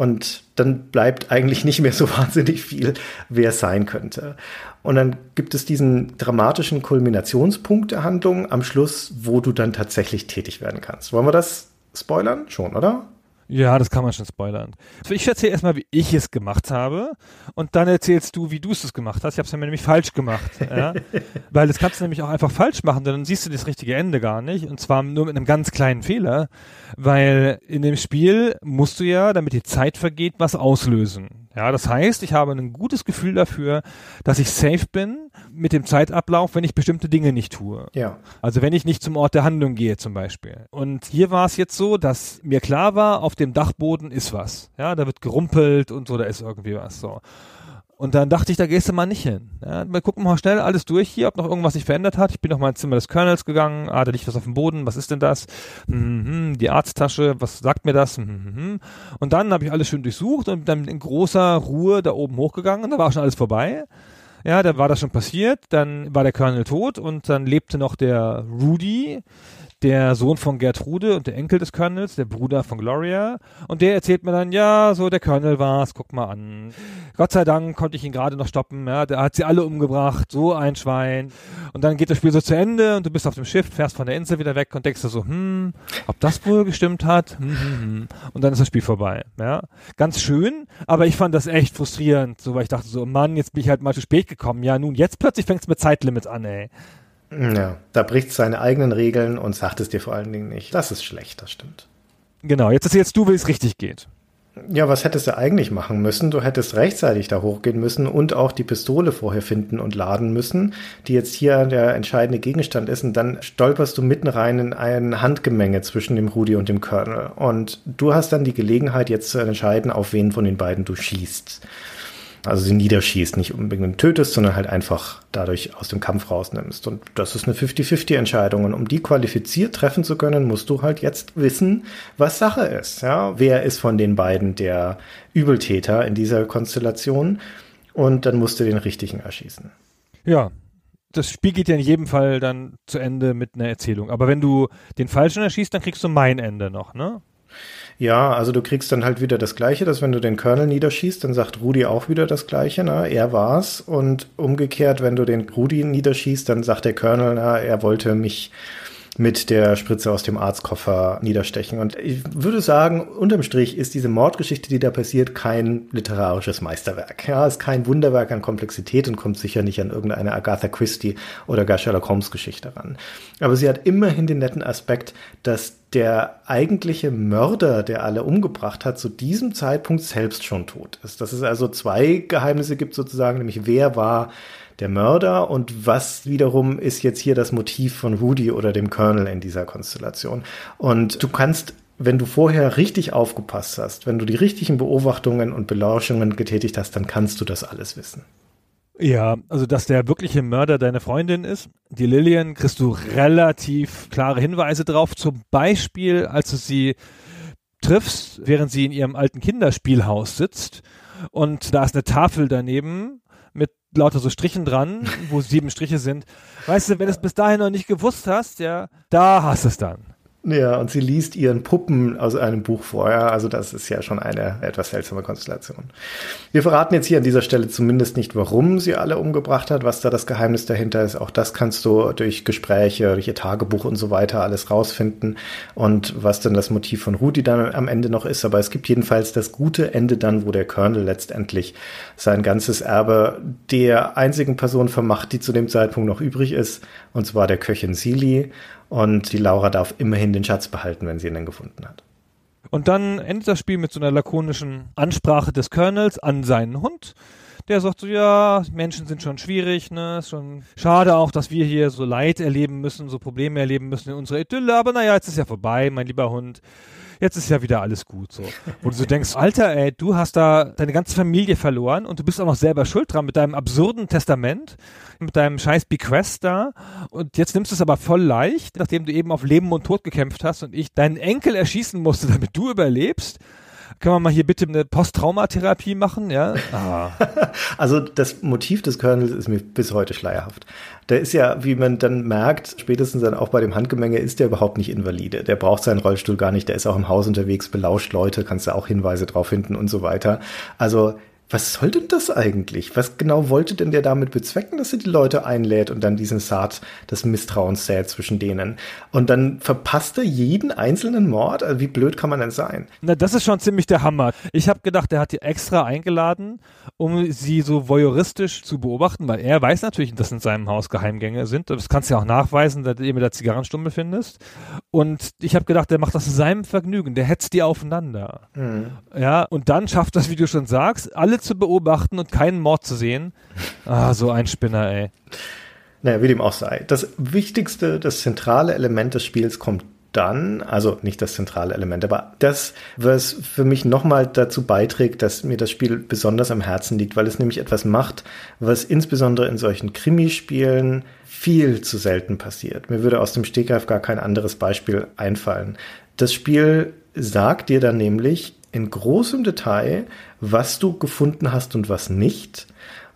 und dann bleibt eigentlich nicht mehr so [laughs] wahnsinnig viel, wer es sein könnte. Und dann gibt es diesen dramatischen Kulminationspunkt der Handlung am Schluss, wo du dann tatsächlich tätig werden kannst. Wollen wir das spoilern? Schon, oder? Ja, das kann man schon spoilern. Also ich erzähle erstmal, wie ich es gemacht habe und dann erzählst du, wie du es gemacht hast. Ich habe es nämlich falsch gemacht. Ja? [laughs] Weil das kannst du nämlich auch einfach falsch machen, dann siehst du das richtige Ende gar nicht und zwar nur mit einem ganz kleinen Fehler, weil in dem Spiel musst du ja, damit die Zeit vergeht, was auslösen. Ja, das heißt, ich habe ein gutes Gefühl dafür, dass ich safe bin mit dem Zeitablauf, wenn ich bestimmte Dinge nicht tue. Ja. Also wenn ich nicht zum Ort der Handlung gehe zum Beispiel. Und hier war es jetzt so, dass mir klar war, auf dem Dachboden ist was. Ja, da wird gerumpelt und so, da ist irgendwie was. So. Und dann dachte ich, da gehst du mal nicht hin. Ja, wir gucken mal schnell alles durch hier, ob noch irgendwas sich verändert hat. Ich bin noch mal ins Zimmer des Colonels gegangen. Ah, da liegt was auf dem Boden. Was ist denn das? Mhm, die Arzttasche. Was sagt mir das? Mhm. Und dann habe ich alles schön durchsucht und dann in großer Ruhe da oben hochgegangen. Und da war schon alles vorbei. Ja, da war das schon passiert. Dann war der Colonel tot und dann lebte noch der Rudy der Sohn von Gertrude und der Enkel des Colonels, der Bruder von Gloria. Und der erzählt mir dann, ja, so der Colonel war's, guck mal an. Gott sei Dank konnte ich ihn gerade noch stoppen, ja, der hat sie alle umgebracht, so ein Schwein. Und dann geht das Spiel so zu Ende und du bist auf dem Schiff, fährst von der Insel wieder weg und denkst dir so, hm, ob das wohl gestimmt hat? Hm, hm, hm. Und dann ist das Spiel vorbei, ja. Ganz schön, aber ich fand das echt frustrierend, so, weil ich dachte so, Mann, jetzt bin ich halt mal zu spät gekommen. Ja, nun, jetzt plötzlich fängt's mit Zeitlimits an, ey. Ja, da bricht seine eigenen Regeln und sagt es dir vor allen Dingen nicht. Das ist schlecht, das stimmt. Genau, jetzt erzählst du, wie es richtig geht. Ja, was hättest du eigentlich machen müssen? Du hättest rechtzeitig da hochgehen müssen und auch die Pistole vorher finden und laden müssen, die jetzt hier der entscheidende Gegenstand ist. Und dann stolperst du mitten rein in ein Handgemenge zwischen dem Rudi und dem Colonel. Und du hast dann die Gelegenheit, jetzt zu entscheiden, auf wen von den beiden du schießt also sie niederschießt, nicht unbedingt tötest, sondern halt einfach dadurch aus dem Kampf rausnimmst. Und das ist eine 50-50-Entscheidung. Und um die qualifiziert treffen zu können, musst du halt jetzt wissen, was Sache ist. Ja, wer ist von den beiden der Übeltäter in dieser Konstellation? Und dann musst du den richtigen erschießen. Ja, das Spiel geht ja in jedem Fall dann zu Ende mit einer Erzählung. Aber wenn du den Falschen erschießt, dann kriegst du mein Ende noch, ne? Ja, also du kriegst dann halt wieder das Gleiche, dass wenn du den Colonel niederschießt, dann sagt Rudi auch wieder das Gleiche, na, er war's. Und umgekehrt, wenn du den Rudi niederschießt, dann sagt der Colonel, na, er wollte mich mit der Spritze aus dem Arztkoffer niederstechen. Und ich würde sagen, unterm Strich ist diese Mordgeschichte, die da passiert, kein literarisches Meisterwerk. Ja, ist kein Wunderwerk an Komplexität und kommt sicher nicht an irgendeine Agatha Christie oder gar Sherlock Holmes Geschichte ran. Aber sie hat immerhin den netten Aspekt, dass der eigentliche Mörder, der alle umgebracht hat, zu diesem Zeitpunkt selbst schon tot ist. Dass es also zwei Geheimnisse gibt sozusagen, nämlich wer war der Mörder und was wiederum ist jetzt hier das Motiv von Rudy oder dem Colonel in dieser Konstellation. Und du kannst wenn du vorher richtig aufgepasst hast, wenn du die richtigen Beobachtungen und Belauschungen getätigt hast, dann kannst du das alles wissen. Ja, also dass der wirkliche Mörder deine Freundin ist, die Lillian, kriegst du relativ klare Hinweise drauf. Zum Beispiel, als du sie triffst, während sie in ihrem alten Kinderspielhaus sitzt und da ist eine Tafel daneben lauter so Strichen dran, wo sieben Striche sind. Weißt du, wenn du es bis dahin noch nicht gewusst hast, ja, da hast du es dann. Ja, und sie liest ihren Puppen aus einem Buch vorher. Also das ist ja schon eine etwas seltsame Konstellation. Wir verraten jetzt hier an dieser Stelle zumindest nicht, warum sie alle umgebracht hat, was da das Geheimnis dahinter ist. Auch das kannst du durch Gespräche, durch ihr Tagebuch und so weiter alles rausfinden. Und was denn das Motiv von Rudi dann am Ende noch ist. Aber es gibt jedenfalls das gute Ende dann, wo der Colonel letztendlich sein ganzes Erbe der einzigen Person vermacht, die zu dem Zeitpunkt noch übrig ist. Und zwar der Köchin Sili. Und die Laura darf immerhin den Schatz behalten, wenn sie ihn dann gefunden hat. Und dann endet das Spiel mit so einer lakonischen Ansprache des Colonels an seinen Hund. Der sagt so, ja, Menschen sind schon schwierig, ne, ist schon schade auch, dass wir hier so Leid erleben müssen, so Probleme erleben müssen in unserer Idylle, aber naja, jetzt ist ja vorbei, mein lieber Hund jetzt ist ja wieder alles gut so. Wo du so denkst, Alter, ey, du hast da deine ganze Familie verloren und du bist auch noch selber schuld dran mit deinem absurden Testament, mit deinem scheiß Bequest da und jetzt nimmst du es aber voll leicht, nachdem du eben auf Leben und Tod gekämpft hast und ich deinen Enkel erschießen musste, [laughs] damit du überlebst. Können wir mal hier bitte eine Posttraumatherapie machen, ja? Ah. [laughs] also das Motiv des Kernels ist mir bis heute schleierhaft. Der ist ja, wie man dann merkt, spätestens dann auch bei dem Handgemenge ist der überhaupt nicht invalide. Der braucht seinen Rollstuhl gar nicht, der ist auch im Haus unterwegs, belauscht Leute, kannst du auch Hinweise drauf finden und so weiter. Also was soll denn das eigentlich? Was genau wollte denn der damit bezwecken, dass er die Leute einlädt und dann diesen Saat des Misstrauens sät zwischen denen? Und dann verpasst er jeden einzelnen Mord? Also wie blöd kann man denn sein? Na, das ist schon ziemlich der Hammer. Ich habe gedacht, er hat die extra eingeladen, um sie so voyeuristisch zu beobachten, weil er weiß natürlich, dass in seinem Haus Geheimgänge sind. Das kannst du ja auch nachweisen, dass du mit der Zigarrenstummel findest. Und ich habe gedacht, der macht das zu seinem Vergnügen. Der hetzt die aufeinander. Mhm. Ja, und dann schafft das, wie du schon sagst, alle zu beobachten und keinen Mord zu sehen. Ah, so ein Spinner, ey. Naja, wie dem auch sei. Das wichtigste, das zentrale Element des Spiels kommt dann, also nicht das zentrale Element, aber das, was für mich nochmal dazu beiträgt, dass mir das Spiel besonders am Herzen liegt, weil es nämlich etwas macht, was insbesondere in solchen Krimispielen viel zu selten passiert. Mir würde aus dem Stegreif gar kein anderes Beispiel einfallen. Das Spiel sagt dir dann nämlich, in großem Detail, was du gefunden hast und was nicht.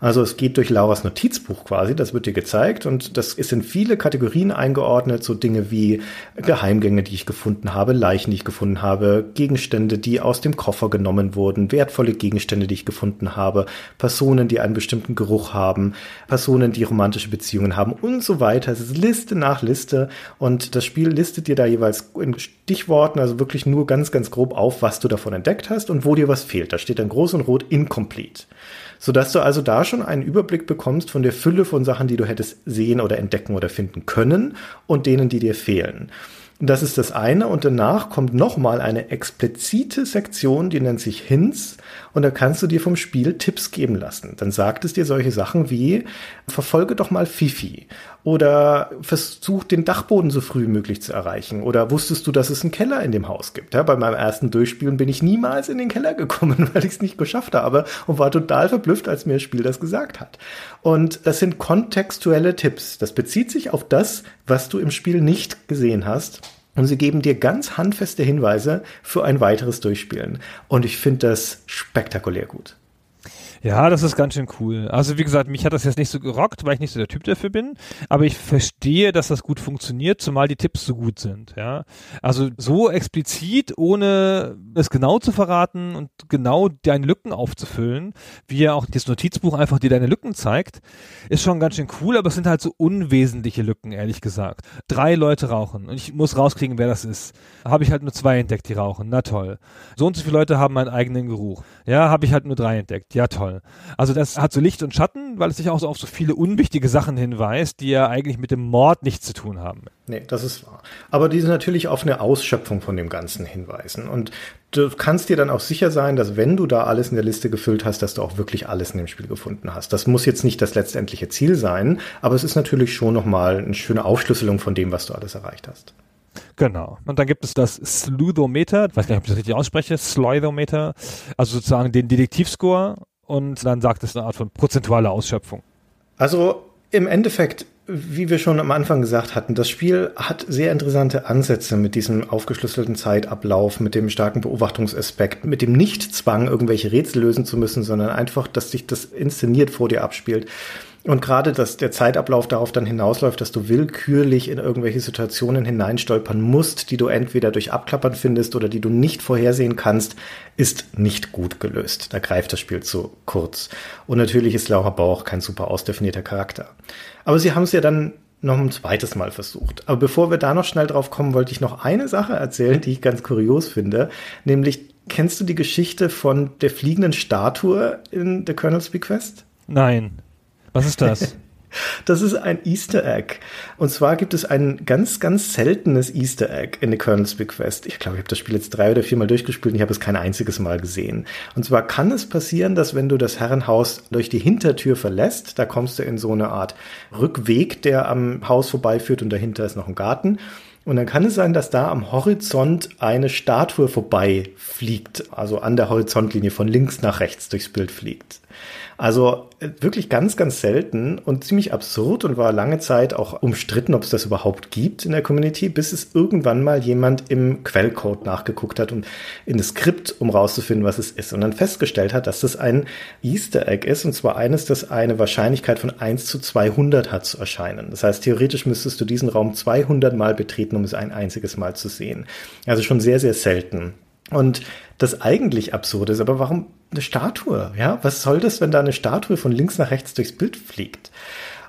Also es geht durch Lauras Notizbuch quasi, das wird dir gezeigt und das ist in viele Kategorien eingeordnet, so Dinge wie Geheimgänge, die ich gefunden habe, Leichen, die ich gefunden habe, Gegenstände, die aus dem Koffer genommen wurden, wertvolle Gegenstände, die ich gefunden habe, Personen, die einen bestimmten Geruch haben, Personen, die romantische Beziehungen haben und so weiter. Es ist Liste nach Liste und das Spiel listet dir da jeweils in Stichworten, also wirklich nur ganz, ganz grob auf, was du davon entdeckt hast und wo dir was fehlt. Da steht dann groß und rot incomplete sodass du also da schon einen Überblick bekommst von der Fülle von Sachen, die du hättest sehen oder entdecken oder finden können und denen, die dir fehlen. Das ist das eine. Und danach kommt nochmal eine explizite Sektion, die nennt sich Hints. Und da kannst du dir vom Spiel Tipps geben lassen. Dann sagt es dir solche Sachen wie, verfolge doch mal Fifi. Oder versuch den Dachboden so früh wie möglich zu erreichen. Oder wusstest du, dass es einen Keller in dem Haus gibt? Ja, bei meinem ersten Durchspielen bin ich niemals in den Keller gekommen, [laughs] weil ich es nicht geschafft habe und war total verblüfft, als mir das Spiel das gesagt hat. Und das sind kontextuelle Tipps. Das bezieht sich auf das, was du im Spiel nicht gesehen hast. Und sie geben dir ganz handfeste Hinweise für ein weiteres Durchspielen. Und ich finde das spektakulär gut. Ja, das ist ganz schön cool. Also wie gesagt, mich hat das jetzt nicht so gerockt, weil ich nicht so der Typ dafür bin. Aber ich verstehe, dass das gut funktioniert, zumal die Tipps so gut sind. Ja, also so explizit, ohne es genau zu verraten und genau deine Lücken aufzufüllen, wie ja auch das Notizbuch einfach dir deine Lücken zeigt, ist schon ganz schön cool. Aber es sind halt so unwesentliche Lücken, ehrlich gesagt. Drei Leute rauchen und ich muss rauskriegen, wer das ist. Habe ich halt nur zwei entdeckt, die rauchen. Na toll. So und so viele Leute haben meinen eigenen Geruch. Ja, habe ich halt nur drei entdeckt. Ja toll. Also das hat so Licht und Schatten, weil es sich auch so auf so viele unwichtige Sachen hinweist, die ja eigentlich mit dem Mord nichts zu tun haben. Nee, das ist wahr. Aber die sind natürlich auf eine Ausschöpfung von dem Ganzen hinweisen. Und du kannst dir dann auch sicher sein, dass wenn du da alles in der Liste gefüllt hast, dass du auch wirklich alles in dem Spiel gefunden hast. Das muss jetzt nicht das letztendliche Ziel sein, aber es ist natürlich schon nochmal eine schöne Aufschlüsselung von dem, was du alles erreicht hast. Genau. Und dann gibt es das Sluthometer, ich weiß gar nicht, ob ich das richtig ausspreche, Slithometer, also sozusagen den Detektivscore und dann sagt es eine Art von prozentualer Ausschöpfung. Also im Endeffekt, wie wir schon am Anfang gesagt hatten, das Spiel hat sehr interessante Ansätze mit diesem aufgeschlüsselten Zeitablauf, mit dem starken Beobachtungsaspekt, mit dem Nichtzwang, irgendwelche Rätsel lösen zu müssen, sondern einfach, dass sich das inszeniert vor dir abspielt. Und gerade, dass der Zeitablauf darauf dann hinausläuft, dass du willkürlich in irgendwelche Situationen hineinstolpern musst, die du entweder durch Abklappern findest oder die du nicht vorhersehen kannst, ist nicht gut gelöst. Da greift das Spiel zu kurz. Und natürlich ist Laura Bauch kein super ausdefinierter Charakter. Aber sie haben es ja dann noch ein zweites Mal versucht. Aber bevor wir da noch schnell drauf kommen, wollte ich noch eine Sache erzählen, die ich ganz kurios finde. Nämlich, kennst du die Geschichte von der fliegenden Statue in The Colonel's Bequest? Nein. Was ist das? [laughs] Das ist ein Easter Egg. Und zwar gibt es ein ganz, ganz seltenes Easter Egg in The Colonel's Bequest. Ich glaube, ich habe das Spiel jetzt drei oder viermal durchgespielt und ich habe es kein einziges Mal gesehen. Und zwar kann es passieren, dass wenn du das Herrenhaus durch die Hintertür verlässt, da kommst du in so eine Art Rückweg, der am Haus vorbeiführt und dahinter ist noch ein Garten. Und dann kann es sein, dass da am Horizont eine Statue vorbei fliegt, also an der Horizontlinie von links nach rechts durchs Bild fliegt. Also äh, wirklich ganz, ganz selten und ziemlich absurd und war lange Zeit auch umstritten, ob es das überhaupt gibt in der Community, bis es irgendwann mal jemand im Quellcode nachgeguckt hat und in das Skript, um rauszufinden, was es ist. Und dann festgestellt hat, dass das ein Easter Egg ist und zwar eines, das eine Wahrscheinlichkeit von 1 zu 200 hat zu erscheinen. Das heißt, theoretisch müsstest du diesen Raum 200 Mal betreten, um es ein einziges Mal zu sehen. Also schon sehr, sehr selten. Und das eigentlich Absurde ist, aber warum eine Statue? Ja, was soll das, wenn da eine Statue von links nach rechts durchs Bild fliegt?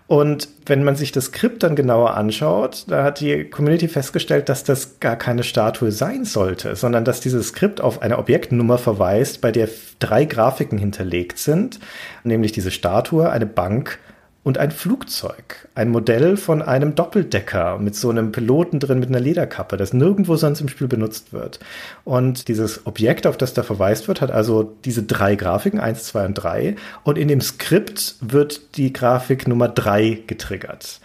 Und wenn man sich das Skript dann genauer anschaut, da hat die Community festgestellt, dass das gar keine Statue sein sollte, sondern dass dieses Skript auf eine Objektnummer verweist, bei der drei Grafiken hinterlegt sind, nämlich diese Statue, eine Bank und ein Flugzeug. Ein Modell von einem Doppeldecker mit so einem Piloten drin mit einer Lederkappe, das nirgendwo sonst im Spiel benutzt wird. Und dieses Objekt, auf das da verweist wird, hat also diese drei Grafiken, eins, zwei und drei. Und in dem Skript wird die Grafik Nummer drei getriggert.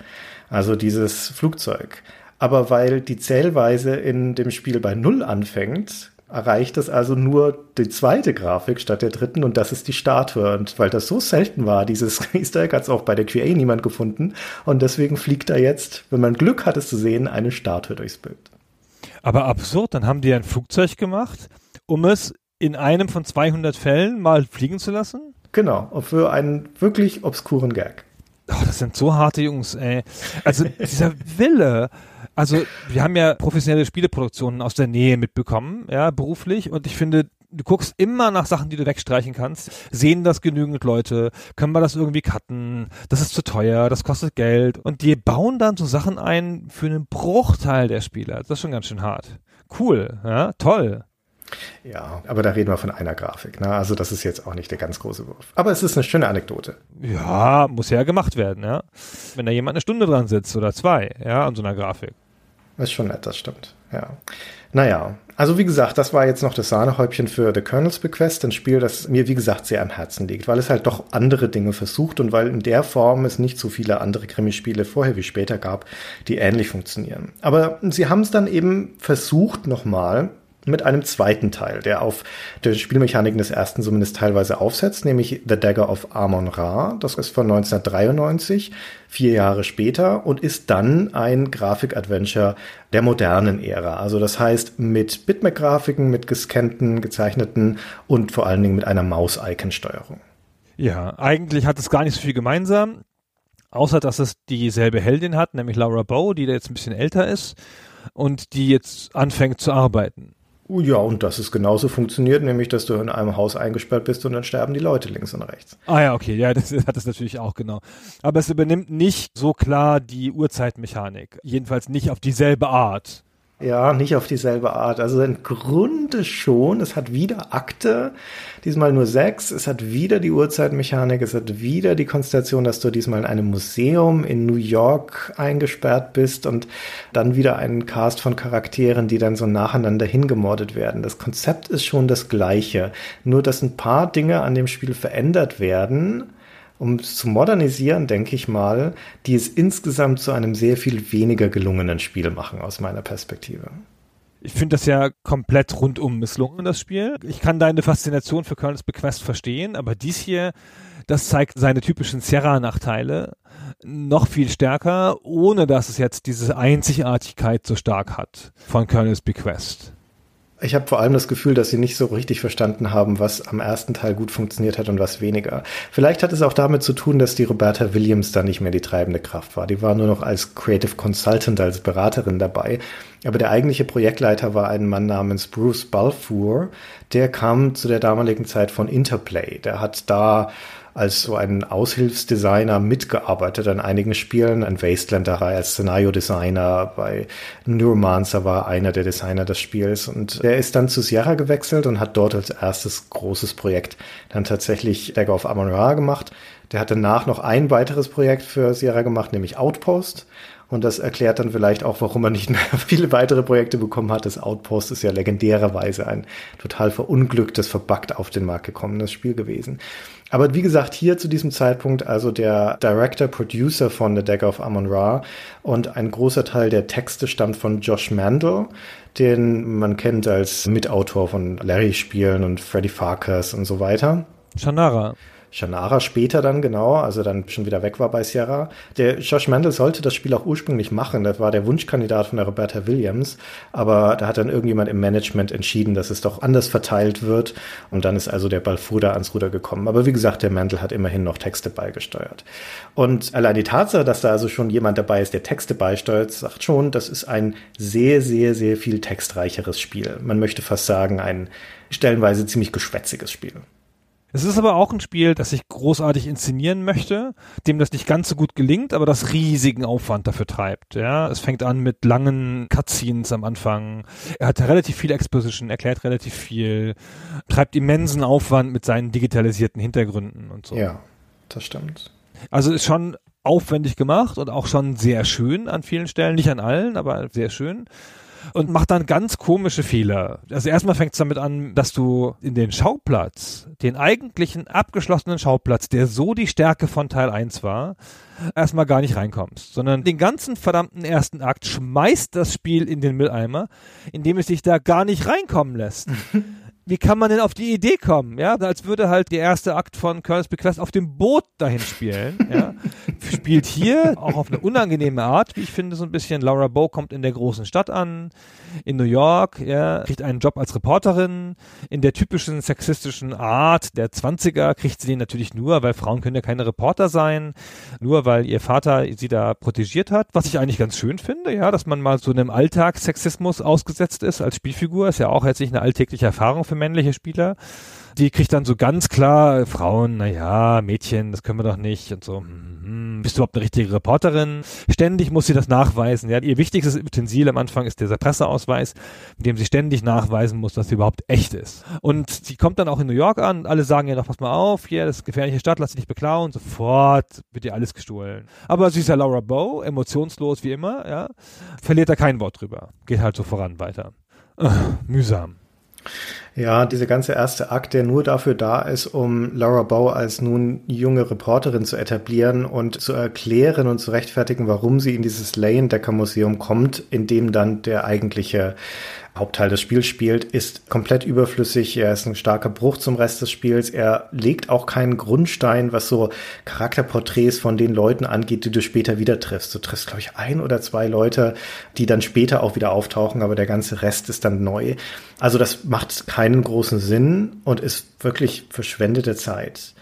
Also dieses Flugzeug. Aber weil die Zählweise in dem Spiel bei Null anfängt, erreicht es also nur die zweite Grafik statt der dritten und das ist die Statue. Und weil das so selten war, dieses [laughs] Easter Egg hat es auch bei der QA niemand gefunden und deswegen fliegt da jetzt, wenn man Glück hat es zu sehen, eine Statue durchs Bild. Aber absurd, dann haben die ein Flugzeug gemacht, um es in einem von 200 Fällen mal fliegen zu lassen? Genau, für einen wirklich obskuren Gag. Oh, das sind so harte Jungs, ey. Also dieser Wille, also wir haben ja professionelle Spieleproduktionen aus der Nähe mitbekommen, ja, beruflich. Und ich finde, du guckst immer nach Sachen, die du wegstreichen kannst. Sehen das genügend Leute? Können wir das irgendwie cutten? Das ist zu teuer, das kostet Geld. Und die bauen dann so Sachen ein für einen Bruchteil der Spieler. Das ist schon ganz schön hart. Cool, ja, toll. Ja, aber da reden wir von einer Grafik. Ne? Also das ist jetzt auch nicht der ganz große Wurf. Aber es ist eine schöne Anekdote. Ja, muss ja gemacht werden, ja. Wenn da jemand eine Stunde dran sitzt oder zwei, ja, an so einer Grafik. Ist schon nett, das stimmt. Ja. Naja, also wie gesagt, das war jetzt noch das Sahnehäubchen für The Colonel's Bequest, ein Spiel, das mir wie gesagt sehr am Herzen liegt, weil es halt doch andere Dinge versucht und weil in der Form es nicht so viele andere Krimispiele vorher wie später gab, die ähnlich funktionieren. Aber sie haben es dann eben versucht nochmal mit einem zweiten Teil, der auf den Spielmechaniken des ersten zumindest teilweise aufsetzt, nämlich The Dagger of Amon Ra. Das ist von 1993, vier Jahre später und ist dann ein Grafik-Adventure der modernen Ära. Also das heißt mit Bitmap-Grafiken, mit gescannten, gezeichneten und vor allen Dingen mit einer Maus-Icon-Steuerung. Ja, eigentlich hat es gar nicht so viel gemeinsam, außer dass es dieselbe Heldin hat, nämlich Laura Bow, die da jetzt ein bisschen älter ist und die jetzt anfängt zu arbeiten. Ja, und dass es genauso funktioniert, nämlich dass du in einem Haus eingesperrt bist und dann sterben die Leute links und rechts. Ah ja, okay, ja, das hat es natürlich auch genau. Aber es übernimmt nicht so klar die Uhrzeitmechanik. Jedenfalls nicht auf dieselbe Art. Ja, nicht auf dieselbe Art. Also im Grunde schon. Es hat wieder Akte, diesmal nur sechs. Es hat wieder die Uhrzeitmechanik. Es hat wieder die Konstellation, dass du diesmal in einem Museum in New York eingesperrt bist und dann wieder einen Cast von Charakteren, die dann so nacheinander hingemordet werden. Das Konzept ist schon das gleiche. Nur, dass ein paar Dinge an dem Spiel verändert werden um es zu modernisieren, denke ich mal, die es insgesamt zu einem sehr viel weniger gelungenen Spiel machen, aus meiner Perspektive. Ich finde das ja komplett rundum misslungen, das Spiel. Ich kann deine Faszination für Colonel's Bequest verstehen, aber dies hier, das zeigt seine typischen Sierra-Nachteile noch viel stärker, ohne dass es jetzt diese Einzigartigkeit so stark hat von Colonel's Bequest. Ich habe vor allem das Gefühl, dass sie nicht so richtig verstanden haben, was am ersten Teil gut funktioniert hat und was weniger. Vielleicht hat es auch damit zu tun, dass die Roberta Williams da nicht mehr die treibende Kraft war. Die war nur noch als Creative Consultant, als Beraterin dabei. Aber der eigentliche Projektleiter war ein Mann namens Bruce Balfour. Der kam zu der damaligen Zeit von Interplay. Der hat da als so ein Aushilfsdesigner mitgearbeitet an einigen Spielen, an Wasteland-Reihe als Szenario-Designer, bei Neuromancer war einer der Designer des Spiels und er ist dann zu Sierra gewechselt und hat dort als erstes großes Projekt dann tatsächlich Dagger of Amon Ra gemacht. Der hat danach noch ein weiteres Projekt für Sierra gemacht, nämlich Outpost Und das erklärt dann vielleicht auch, warum er nicht mehr [laughs] viele weitere Projekte bekommen hat. Das Outpost ist ja legendärerweise ein total verunglücktes, verbuggt auf den Markt gekommenes Spiel gewesen. Aber wie gesagt, hier zu diesem Zeitpunkt also der Director, Producer von The Dagger of Amon-Ra und ein großer Teil der Texte stammt von Josh Mandel, den man kennt als Mitautor von Larry-Spielen und Freddy Farkas und so weiter. Shannara. Shannara später dann, genau, also dann schon wieder weg war bei Sierra. Der Josh Mandel sollte das Spiel auch ursprünglich machen. Das war der Wunschkandidat von der Roberta Williams. Aber da hat dann irgendjemand im Management entschieden, dass es doch anders verteilt wird. Und dann ist also der Balfuda ans Ruder gekommen. Aber wie gesagt, der Mandel hat immerhin noch Texte beigesteuert. Und allein die Tatsache, dass da also schon jemand dabei ist, der Texte beisteuert, sagt schon, das ist ein sehr, sehr, sehr viel textreicheres Spiel. Man möchte fast sagen, ein stellenweise ziemlich geschwätziges Spiel. Es ist aber auch ein Spiel, das ich großartig inszenieren möchte, dem das nicht ganz so gut gelingt, aber das riesigen Aufwand dafür treibt. Ja, es fängt an mit langen Cutscenes am Anfang. Er hat relativ viel Exposition, erklärt relativ viel, treibt immensen Aufwand mit seinen digitalisierten Hintergründen und so. Ja, das stimmt. Also ist schon aufwendig gemacht und auch schon sehr schön an vielen Stellen, nicht an allen, aber sehr schön und macht dann ganz komische Fehler. Also erstmal fängt es damit an, dass du in den Schauplatz, den eigentlichen abgeschlossenen Schauplatz, der so die Stärke von Teil 1 war, erstmal gar nicht reinkommst, sondern den ganzen verdammten ersten Akt schmeißt das Spiel in den Mülleimer, indem es dich da gar nicht reinkommen lässt. [laughs] wie kann man denn auf die Idee kommen? Ja, als würde halt der erste Akt von Colonel's Bequest auf dem Boot dahin spielen. Ja, [laughs] spielt hier auch auf eine unangenehme Art, wie ich finde, so ein bisschen. Laura Bow kommt in der großen Stadt an, in New York, ja, kriegt einen Job als Reporterin. In der typischen sexistischen Art der 20er kriegt sie den natürlich nur, weil Frauen können ja keine Reporter sein, nur weil ihr Vater sie da protegiert hat, was ich eigentlich ganz schön finde, ja, dass man mal so einem Alltagssexismus ausgesetzt ist als Spielfigur, ist ja auch jetzt nicht eine alltägliche Erfahrung für männliche Spieler. Die kriegt dann so ganz klar, Frauen, naja, Mädchen, das können wir doch nicht und so, hm, bist du überhaupt eine richtige Reporterin? Ständig muss sie das nachweisen. Ja, ihr wichtigstes Utensil am Anfang ist dieser Presseausweis, mit dem sie ständig nachweisen muss, dass sie überhaupt echt ist. Und sie kommt dann auch in New York an, alle sagen ihr noch, pass mal auf, hier, das ist eine gefährliche Stadt, lass dich nicht beklauen, sofort wird ihr alles gestohlen. Aber sie ist ja Laura Bow, emotionslos wie immer, ja, verliert da kein Wort drüber, geht halt so voran weiter. Ugh, mühsam. Ja, dieser ganze erste Akt, der nur dafür da ist, um Laura Bow als nun junge Reporterin zu etablieren und zu erklären und zu rechtfertigen, warum sie in dieses Leyendecker Museum kommt, in dem dann der eigentliche Hauptteil des Spiels spielt, ist komplett überflüssig. Er ist ein starker Bruch zum Rest des Spiels. Er legt auch keinen Grundstein, was so Charakterporträts von den Leuten angeht, die du später wieder triffst. Du triffst, glaube ich, ein oder zwei Leute, die dann später auch wieder auftauchen, aber der ganze Rest ist dann neu. Also das macht keinen großen Sinn und ist wirklich verschwendete Zeit.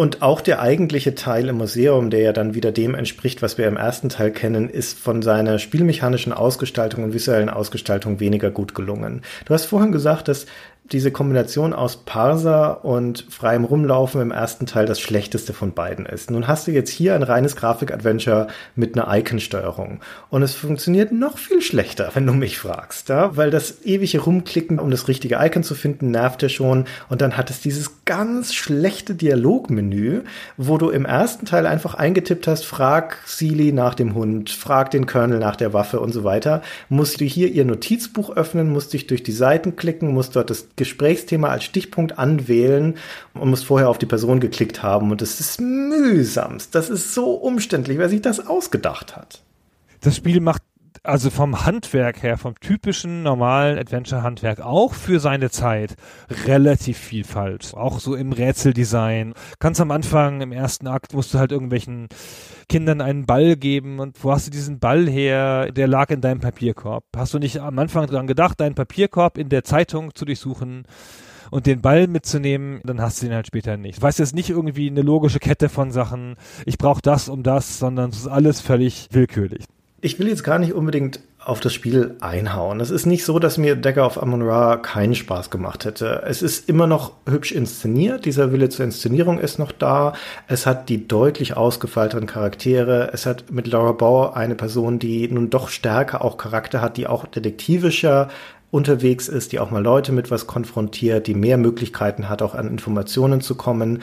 Und auch der eigentliche Teil im Museum, der ja dann wieder dem entspricht, was wir im ersten Teil kennen, ist von seiner spielmechanischen Ausgestaltung und visuellen Ausgestaltung weniger gut gelungen. Du hast vorhin gesagt, dass diese Kombination aus Parser und freiem Rumlaufen im ersten Teil das schlechteste von beiden ist. Nun hast du jetzt hier ein reines Grafik-Adventure mit einer Icon-Steuerung. Und es funktioniert noch viel schlechter, wenn du mich fragst, ja? weil das ewige Rumklicken, um das richtige Icon zu finden, nervt ja schon. Und dann hat es dieses ganz schlechte Dialogmenü, wo du im ersten Teil einfach eingetippt hast, frag Seely nach dem Hund, frag den Colonel nach der Waffe und so weiter. Musst du hier ihr Notizbuch öffnen, musst dich durch die Seiten klicken, musst dort das Gesprächsthema als Stichpunkt anwählen und musst vorher auf die Person geklickt haben. Und das ist mühsamst. Das ist so umständlich, wer sich das ausgedacht hat. Das Spiel macht also vom Handwerk her, vom typischen normalen Adventure-Handwerk, auch für seine Zeit relativ viel falsch. Auch so im Rätseldesign. Ganz am Anfang, im ersten Akt, musst du halt irgendwelchen Kindern einen Ball geben und wo hast du diesen Ball her? Der lag in deinem Papierkorb. Hast du nicht am Anfang dran gedacht, deinen Papierkorb in der Zeitung zu durchsuchen? und den Ball mitzunehmen, dann hast du ihn halt später nicht. Du weißt jetzt nicht irgendwie eine logische Kette von Sachen, ich brauche das um das, sondern es ist alles völlig willkürlich ich will jetzt gar nicht unbedingt auf das Spiel einhauen. Es ist nicht so, dass mir Decker of Amon Ra keinen Spaß gemacht hätte. Es ist immer noch hübsch inszeniert. Dieser Wille zur Inszenierung ist noch da. Es hat die deutlich ausgefeilteren Charaktere. Es hat mit Laura Bauer eine Person, die nun doch stärker auch Charakter hat, die auch detektivischer unterwegs ist, die auch mal Leute mit was konfrontiert, die mehr Möglichkeiten hat, auch an Informationen zu kommen.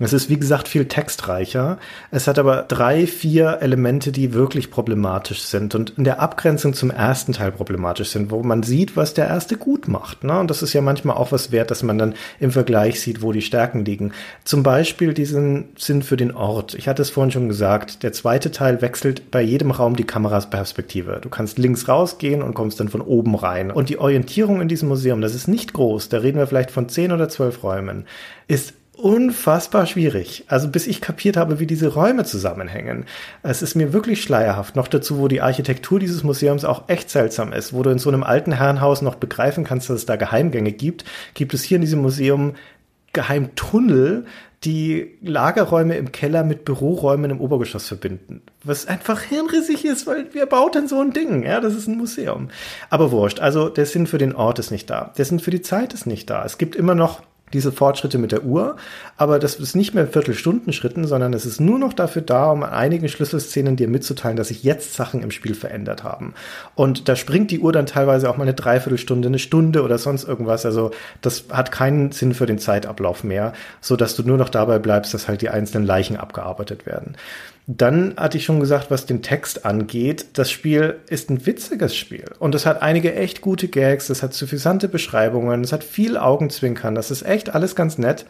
Es ist, wie gesagt, viel textreicher. Es hat aber drei, vier Elemente, die wirklich problematisch sind und in der Abgrenzung zum ersten Teil problematisch sind, wo man sieht, was der erste gut macht. Ne? Und das ist ja manchmal auch was wert, dass man dann im Vergleich sieht, wo die Stärken liegen. Zum Beispiel diesen Sinn für den Ort. Ich hatte es vorhin schon gesagt, der zweite Teil wechselt bei jedem Raum die Kamerasperspektive. Du kannst links rausgehen und kommst dann von oben rein. Und die Orientierung in diesem Museum, das ist nicht groß, da reden wir vielleicht von zehn oder zwölf Räumen, ist unfassbar schwierig. Also bis ich kapiert habe, wie diese Räume zusammenhängen. Es ist mir wirklich schleierhaft. Noch dazu, wo die Architektur dieses Museums auch echt seltsam ist, wo du in so einem alten Herrenhaus noch begreifen kannst, dass es da Geheimgänge gibt, gibt es hier in diesem Museum Geheimtunnel, die Lagerräume im Keller mit Büroräumen im Obergeschoss verbinden. Was einfach hirnrissig ist, weil wer baut denn so ein Ding? Ja, das ist ein Museum. Aber wurscht. Also der Sinn für den Ort ist nicht da. Der Sinn für die Zeit ist nicht da. Es gibt immer noch diese Fortschritte mit der Uhr, aber das ist nicht mehr Viertelstundenschritten, sondern es ist nur noch dafür da, um an einigen Schlüsselszenen dir mitzuteilen, dass sich jetzt Sachen im Spiel verändert haben. Und da springt die Uhr dann teilweise auch mal eine Dreiviertelstunde, eine Stunde oder sonst irgendwas. Also das hat keinen Sinn für den Zeitablauf mehr, so dass du nur noch dabei bleibst, dass halt die einzelnen Leichen abgearbeitet werden. Dann hatte ich schon gesagt, was den Text angeht, das Spiel ist ein witziges Spiel. Und es hat einige echt gute Gags, es hat suffisante Beschreibungen, es hat viel Augenzwinkern, das ist echt alles ganz nett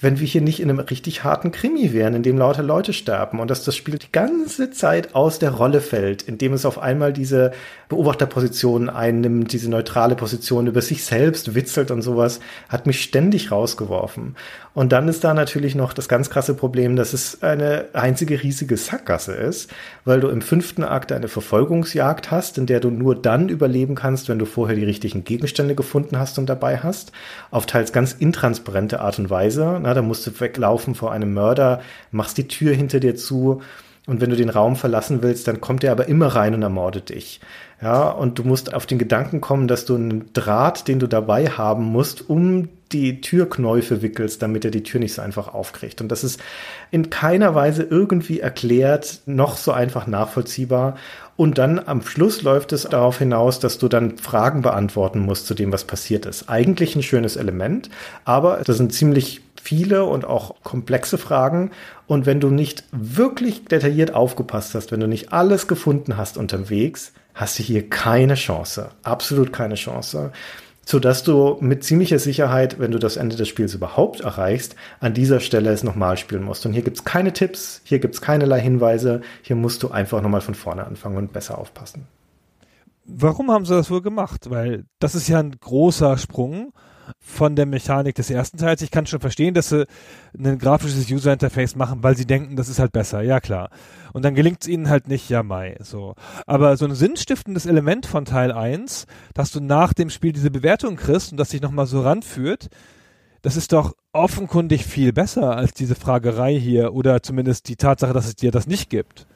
wenn wir hier nicht in einem richtig harten Krimi wären, in dem lauter Leute sterben und dass das Spiel die ganze Zeit aus der Rolle fällt, indem es auf einmal diese Beobachterposition einnimmt, diese neutrale Position über sich selbst witzelt und sowas, hat mich ständig rausgeworfen. Und dann ist da natürlich noch das ganz krasse Problem, dass es eine einzige riesige Sackgasse ist, weil du im fünften Akt eine Verfolgungsjagd hast, in der du nur dann überleben kannst, wenn du vorher die richtigen Gegenstände gefunden hast und dabei hast, auf teils ganz intransparente Art und Weise na, da musst du weglaufen vor einem Mörder, machst die Tür hinter dir zu und wenn du den Raum verlassen willst, dann kommt er aber immer rein und ermordet dich. Ja, und du musst auf den Gedanken kommen, dass du einen Draht, den du dabei haben musst, um die Türknäufe wickelst, damit er die Tür nicht so einfach aufkriegt. Und das ist in keiner Weise irgendwie erklärt, noch so einfach nachvollziehbar. Und dann am Schluss läuft es darauf hinaus, dass du dann Fragen beantworten musst zu dem, was passiert ist. Eigentlich ein schönes Element, aber das sind ziemlich viele und auch komplexe Fragen. Und wenn du nicht wirklich detailliert aufgepasst hast, wenn du nicht alles gefunden hast unterwegs, hast du hier keine Chance. Absolut keine Chance. Sodass du mit ziemlicher Sicherheit, wenn du das Ende des Spiels überhaupt erreichst, an dieser Stelle es nochmal spielen musst. Und hier gibt's keine Tipps, hier gibt's keinerlei Hinweise, hier musst du einfach nochmal von vorne anfangen und besser aufpassen. Warum haben sie das wohl gemacht? Weil das ist ja ein großer Sprung von der Mechanik des ersten Teils. Ich kann schon verstehen, dass sie ein grafisches User Interface machen, weil sie denken, das ist halt besser. Ja, klar. Und dann gelingt es ihnen halt nicht, ja, Mai, so. Aber so ein sinnstiftendes Element von Teil 1, dass du nach dem Spiel diese Bewertung kriegst und das sich nochmal so ranführt, das ist doch offenkundig viel besser als diese Fragerei hier oder zumindest die Tatsache, dass es dir das nicht gibt.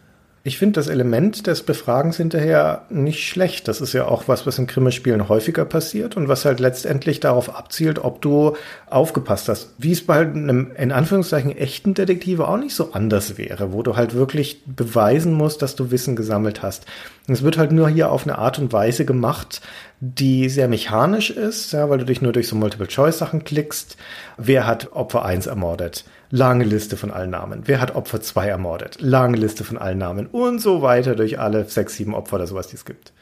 Ich finde das Element des Befragens hinterher nicht schlecht. Das ist ja auch was, was in Krimispielen häufiger passiert und was halt letztendlich darauf abzielt, ob du aufgepasst hast. Wie es bei einem, in Anführungszeichen, echten Detektive auch nicht so anders wäre, wo du halt wirklich beweisen musst, dass du Wissen gesammelt hast. Es wird halt nur hier auf eine Art und Weise gemacht, die sehr mechanisch ist, ja, weil du dich nur durch so Multiple-Choice-Sachen klickst. Wer hat Opfer 1 ermordet? Lange Liste von allen Namen. Wer hat Opfer 2 ermordet? Lange Liste von allen Namen. Und so weiter durch alle sechs, sieben Opfer oder sowas, die es gibt.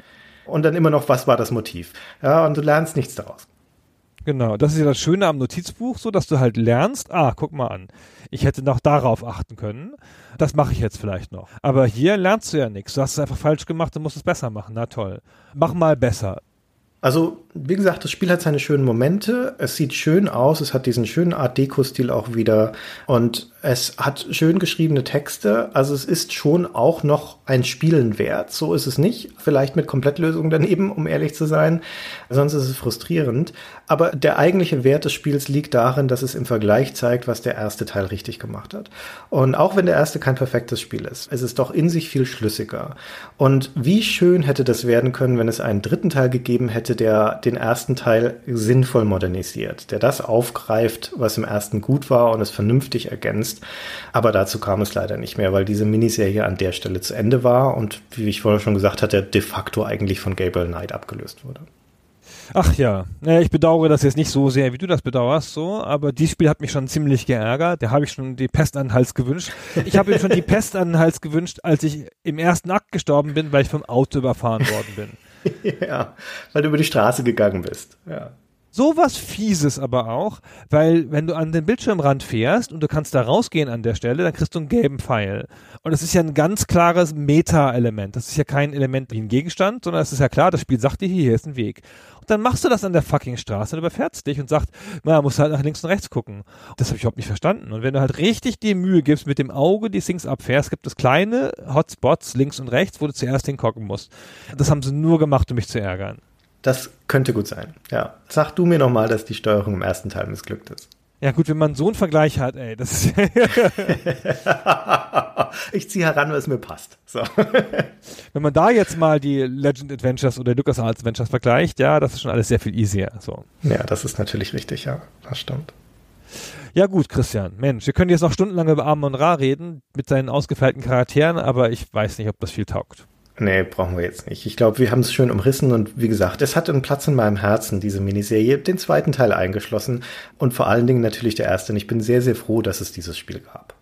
Und dann immer noch, was war das Motiv? Ja, und du lernst nichts daraus. Genau, das ist ja das Schöne am Notizbuch, so dass du halt lernst, ah, guck mal an, ich hätte noch darauf achten können. Das mache ich jetzt vielleicht noch. Aber hier lernst du ja nichts. Du hast es einfach falsch gemacht und musst es besser machen. Na toll. Mach mal besser. Also, wie gesagt, das Spiel hat seine schönen Momente. Es sieht schön aus. Es hat diesen schönen Art Deco-Stil auch wieder. Und es hat schön geschriebene Texte. Also, es ist schon auch noch ein Spielen wert. So ist es nicht. Vielleicht mit Komplettlösung daneben, um ehrlich zu sein. Sonst ist es frustrierend. Aber der eigentliche Wert des Spiels liegt darin, dass es im Vergleich zeigt, was der erste Teil richtig gemacht hat. Und auch wenn der erste kein perfektes Spiel ist, es ist doch in sich viel schlüssiger. Und wie schön hätte das werden können, wenn es einen dritten Teil gegeben hätte, hätte, der den ersten Teil sinnvoll modernisiert, der das aufgreift, was im ersten gut war und es vernünftig ergänzt. Aber dazu kam es leider nicht mehr, weil diese Miniserie an der Stelle zu Ende war und wie ich vorher schon gesagt hatte, de facto eigentlich von Gabriel Knight abgelöst wurde. Ach ja, ich bedauere das jetzt nicht so sehr, wie du das bedauerst, so, aber dieses Spiel hat mich schon ziemlich geärgert. Da habe ich schon die Pest an den Hals gewünscht. Ich habe ihm schon die Pest an den Hals gewünscht, als ich im ersten Akt gestorben bin, weil ich vom Auto überfahren worden bin. [laughs] ja, weil du über die Straße gegangen bist. Ja. Sowas Fieses aber auch, weil wenn du an den Bildschirmrand fährst und du kannst da rausgehen an der Stelle, dann kriegst du einen gelben Pfeil. Und das ist ja ein ganz klares Meta-Element. Das ist ja kein Element wie ein Gegenstand, sondern es ist ja klar, das Spiel sagt dir, hier ist ein Weg. Und dann machst du das an der fucking Straße und überfährst dich und sagst, na, musst halt nach links und rechts gucken. Das habe ich überhaupt nicht verstanden. Und wenn du halt richtig die Mühe gibst, mit dem Auge die Things abfährst, gibt es kleine Hotspots links und rechts, wo du zuerst hingucken musst. Das haben sie nur gemacht, um mich zu ärgern. Das könnte gut sein. Ja. Sag du mir nochmal, dass die Steuerung im ersten Teil missglückt ist. Ja gut, wenn man so einen Vergleich hat, ey, das ist [laughs] Ich ziehe heran, was mir passt. So. [laughs] wenn man da jetzt mal die Legend Adventures oder LucasArts Adventures vergleicht, ja, das ist schon alles sehr viel easier. So. Ja, das ist natürlich richtig, ja, das stimmt. Ja gut, Christian, Mensch, wir können jetzt noch stundenlang über Amon Ra reden mit seinen ausgefeilten Charakteren, aber ich weiß nicht, ob das viel taugt. Nee, brauchen wir jetzt nicht. Ich glaube, wir haben es schön umrissen und wie gesagt, es hat einen Platz in meinem Herzen, diese Miniserie, den zweiten Teil eingeschlossen und vor allen Dingen natürlich der erste. Und ich bin sehr, sehr froh, dass es dieses Spiel gab.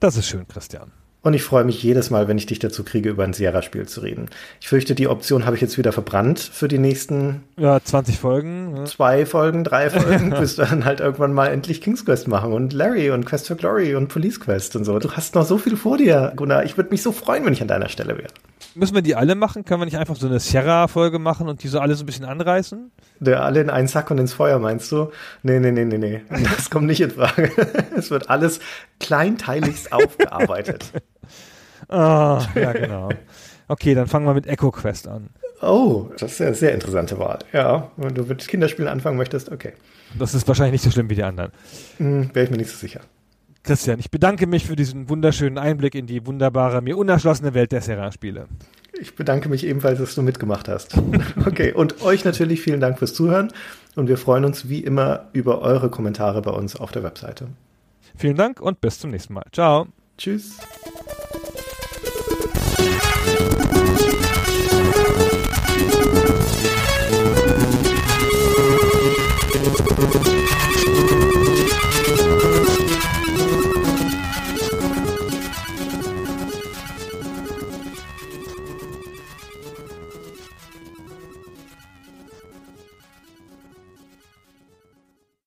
Das ist schön, Christian. Und ich freue mich jedes Mal, wenn ich dich dazu kriege, über ein Sierra-Spiel zu reden. Ich fürchte, die Option habe ich jetzt wieder verbrannt für die nächsten ja, 20 Folgen. Ja. Zwei Folgen, drei Folgen, [laughs] bis wir dann halt irgendwann mal endlich King's Quest machen und Larry und Quest for Glory und Police Quest und so. Du hast noch so viel vor dir, Gunnar. Ich würde mich so freuen, wenn ich an deiner Stelle wäre. Müssen wir die alle machen? Können wir nicht einfach so eine Sierra-Folge machen und die so alle so ein bisschen anreißen? Der alle in einen Sack und ins Feuer, meinst du? Nee, nee, nee, nee, nee. Das kommt nicht in Frage. [laughs] es wird alles kleinteiligst aufgearbeitet. [laughs] Ah, ja, genau. Okay, dann fangen wir mit Echo Quest an. Oh, das ist eine sehr interessante Wahl. Ja, wenn du mit Kinderspielen anfangen möchtest, okay. Das ist wahrscheinlich nicht so schlimm wie die anderen. Hm, Wäre ich mir nicht so sicher. Christian, ich bedanke mich für diesen wunderschönen Einblick in die wunderbare, mir unerschlossene Welt der Serra-Spiele. Ich bedanke mich ebenfalls, dass du mitgemacht hast. [laughs] Okay, und euch natürlich vielen Dank fürs Zuhören und wir freuen uns wie immer über eure Kommentare bei uns auf der Webseite. Vielen Dank und bis zum nächsten Mal. Ciao. Tschüss.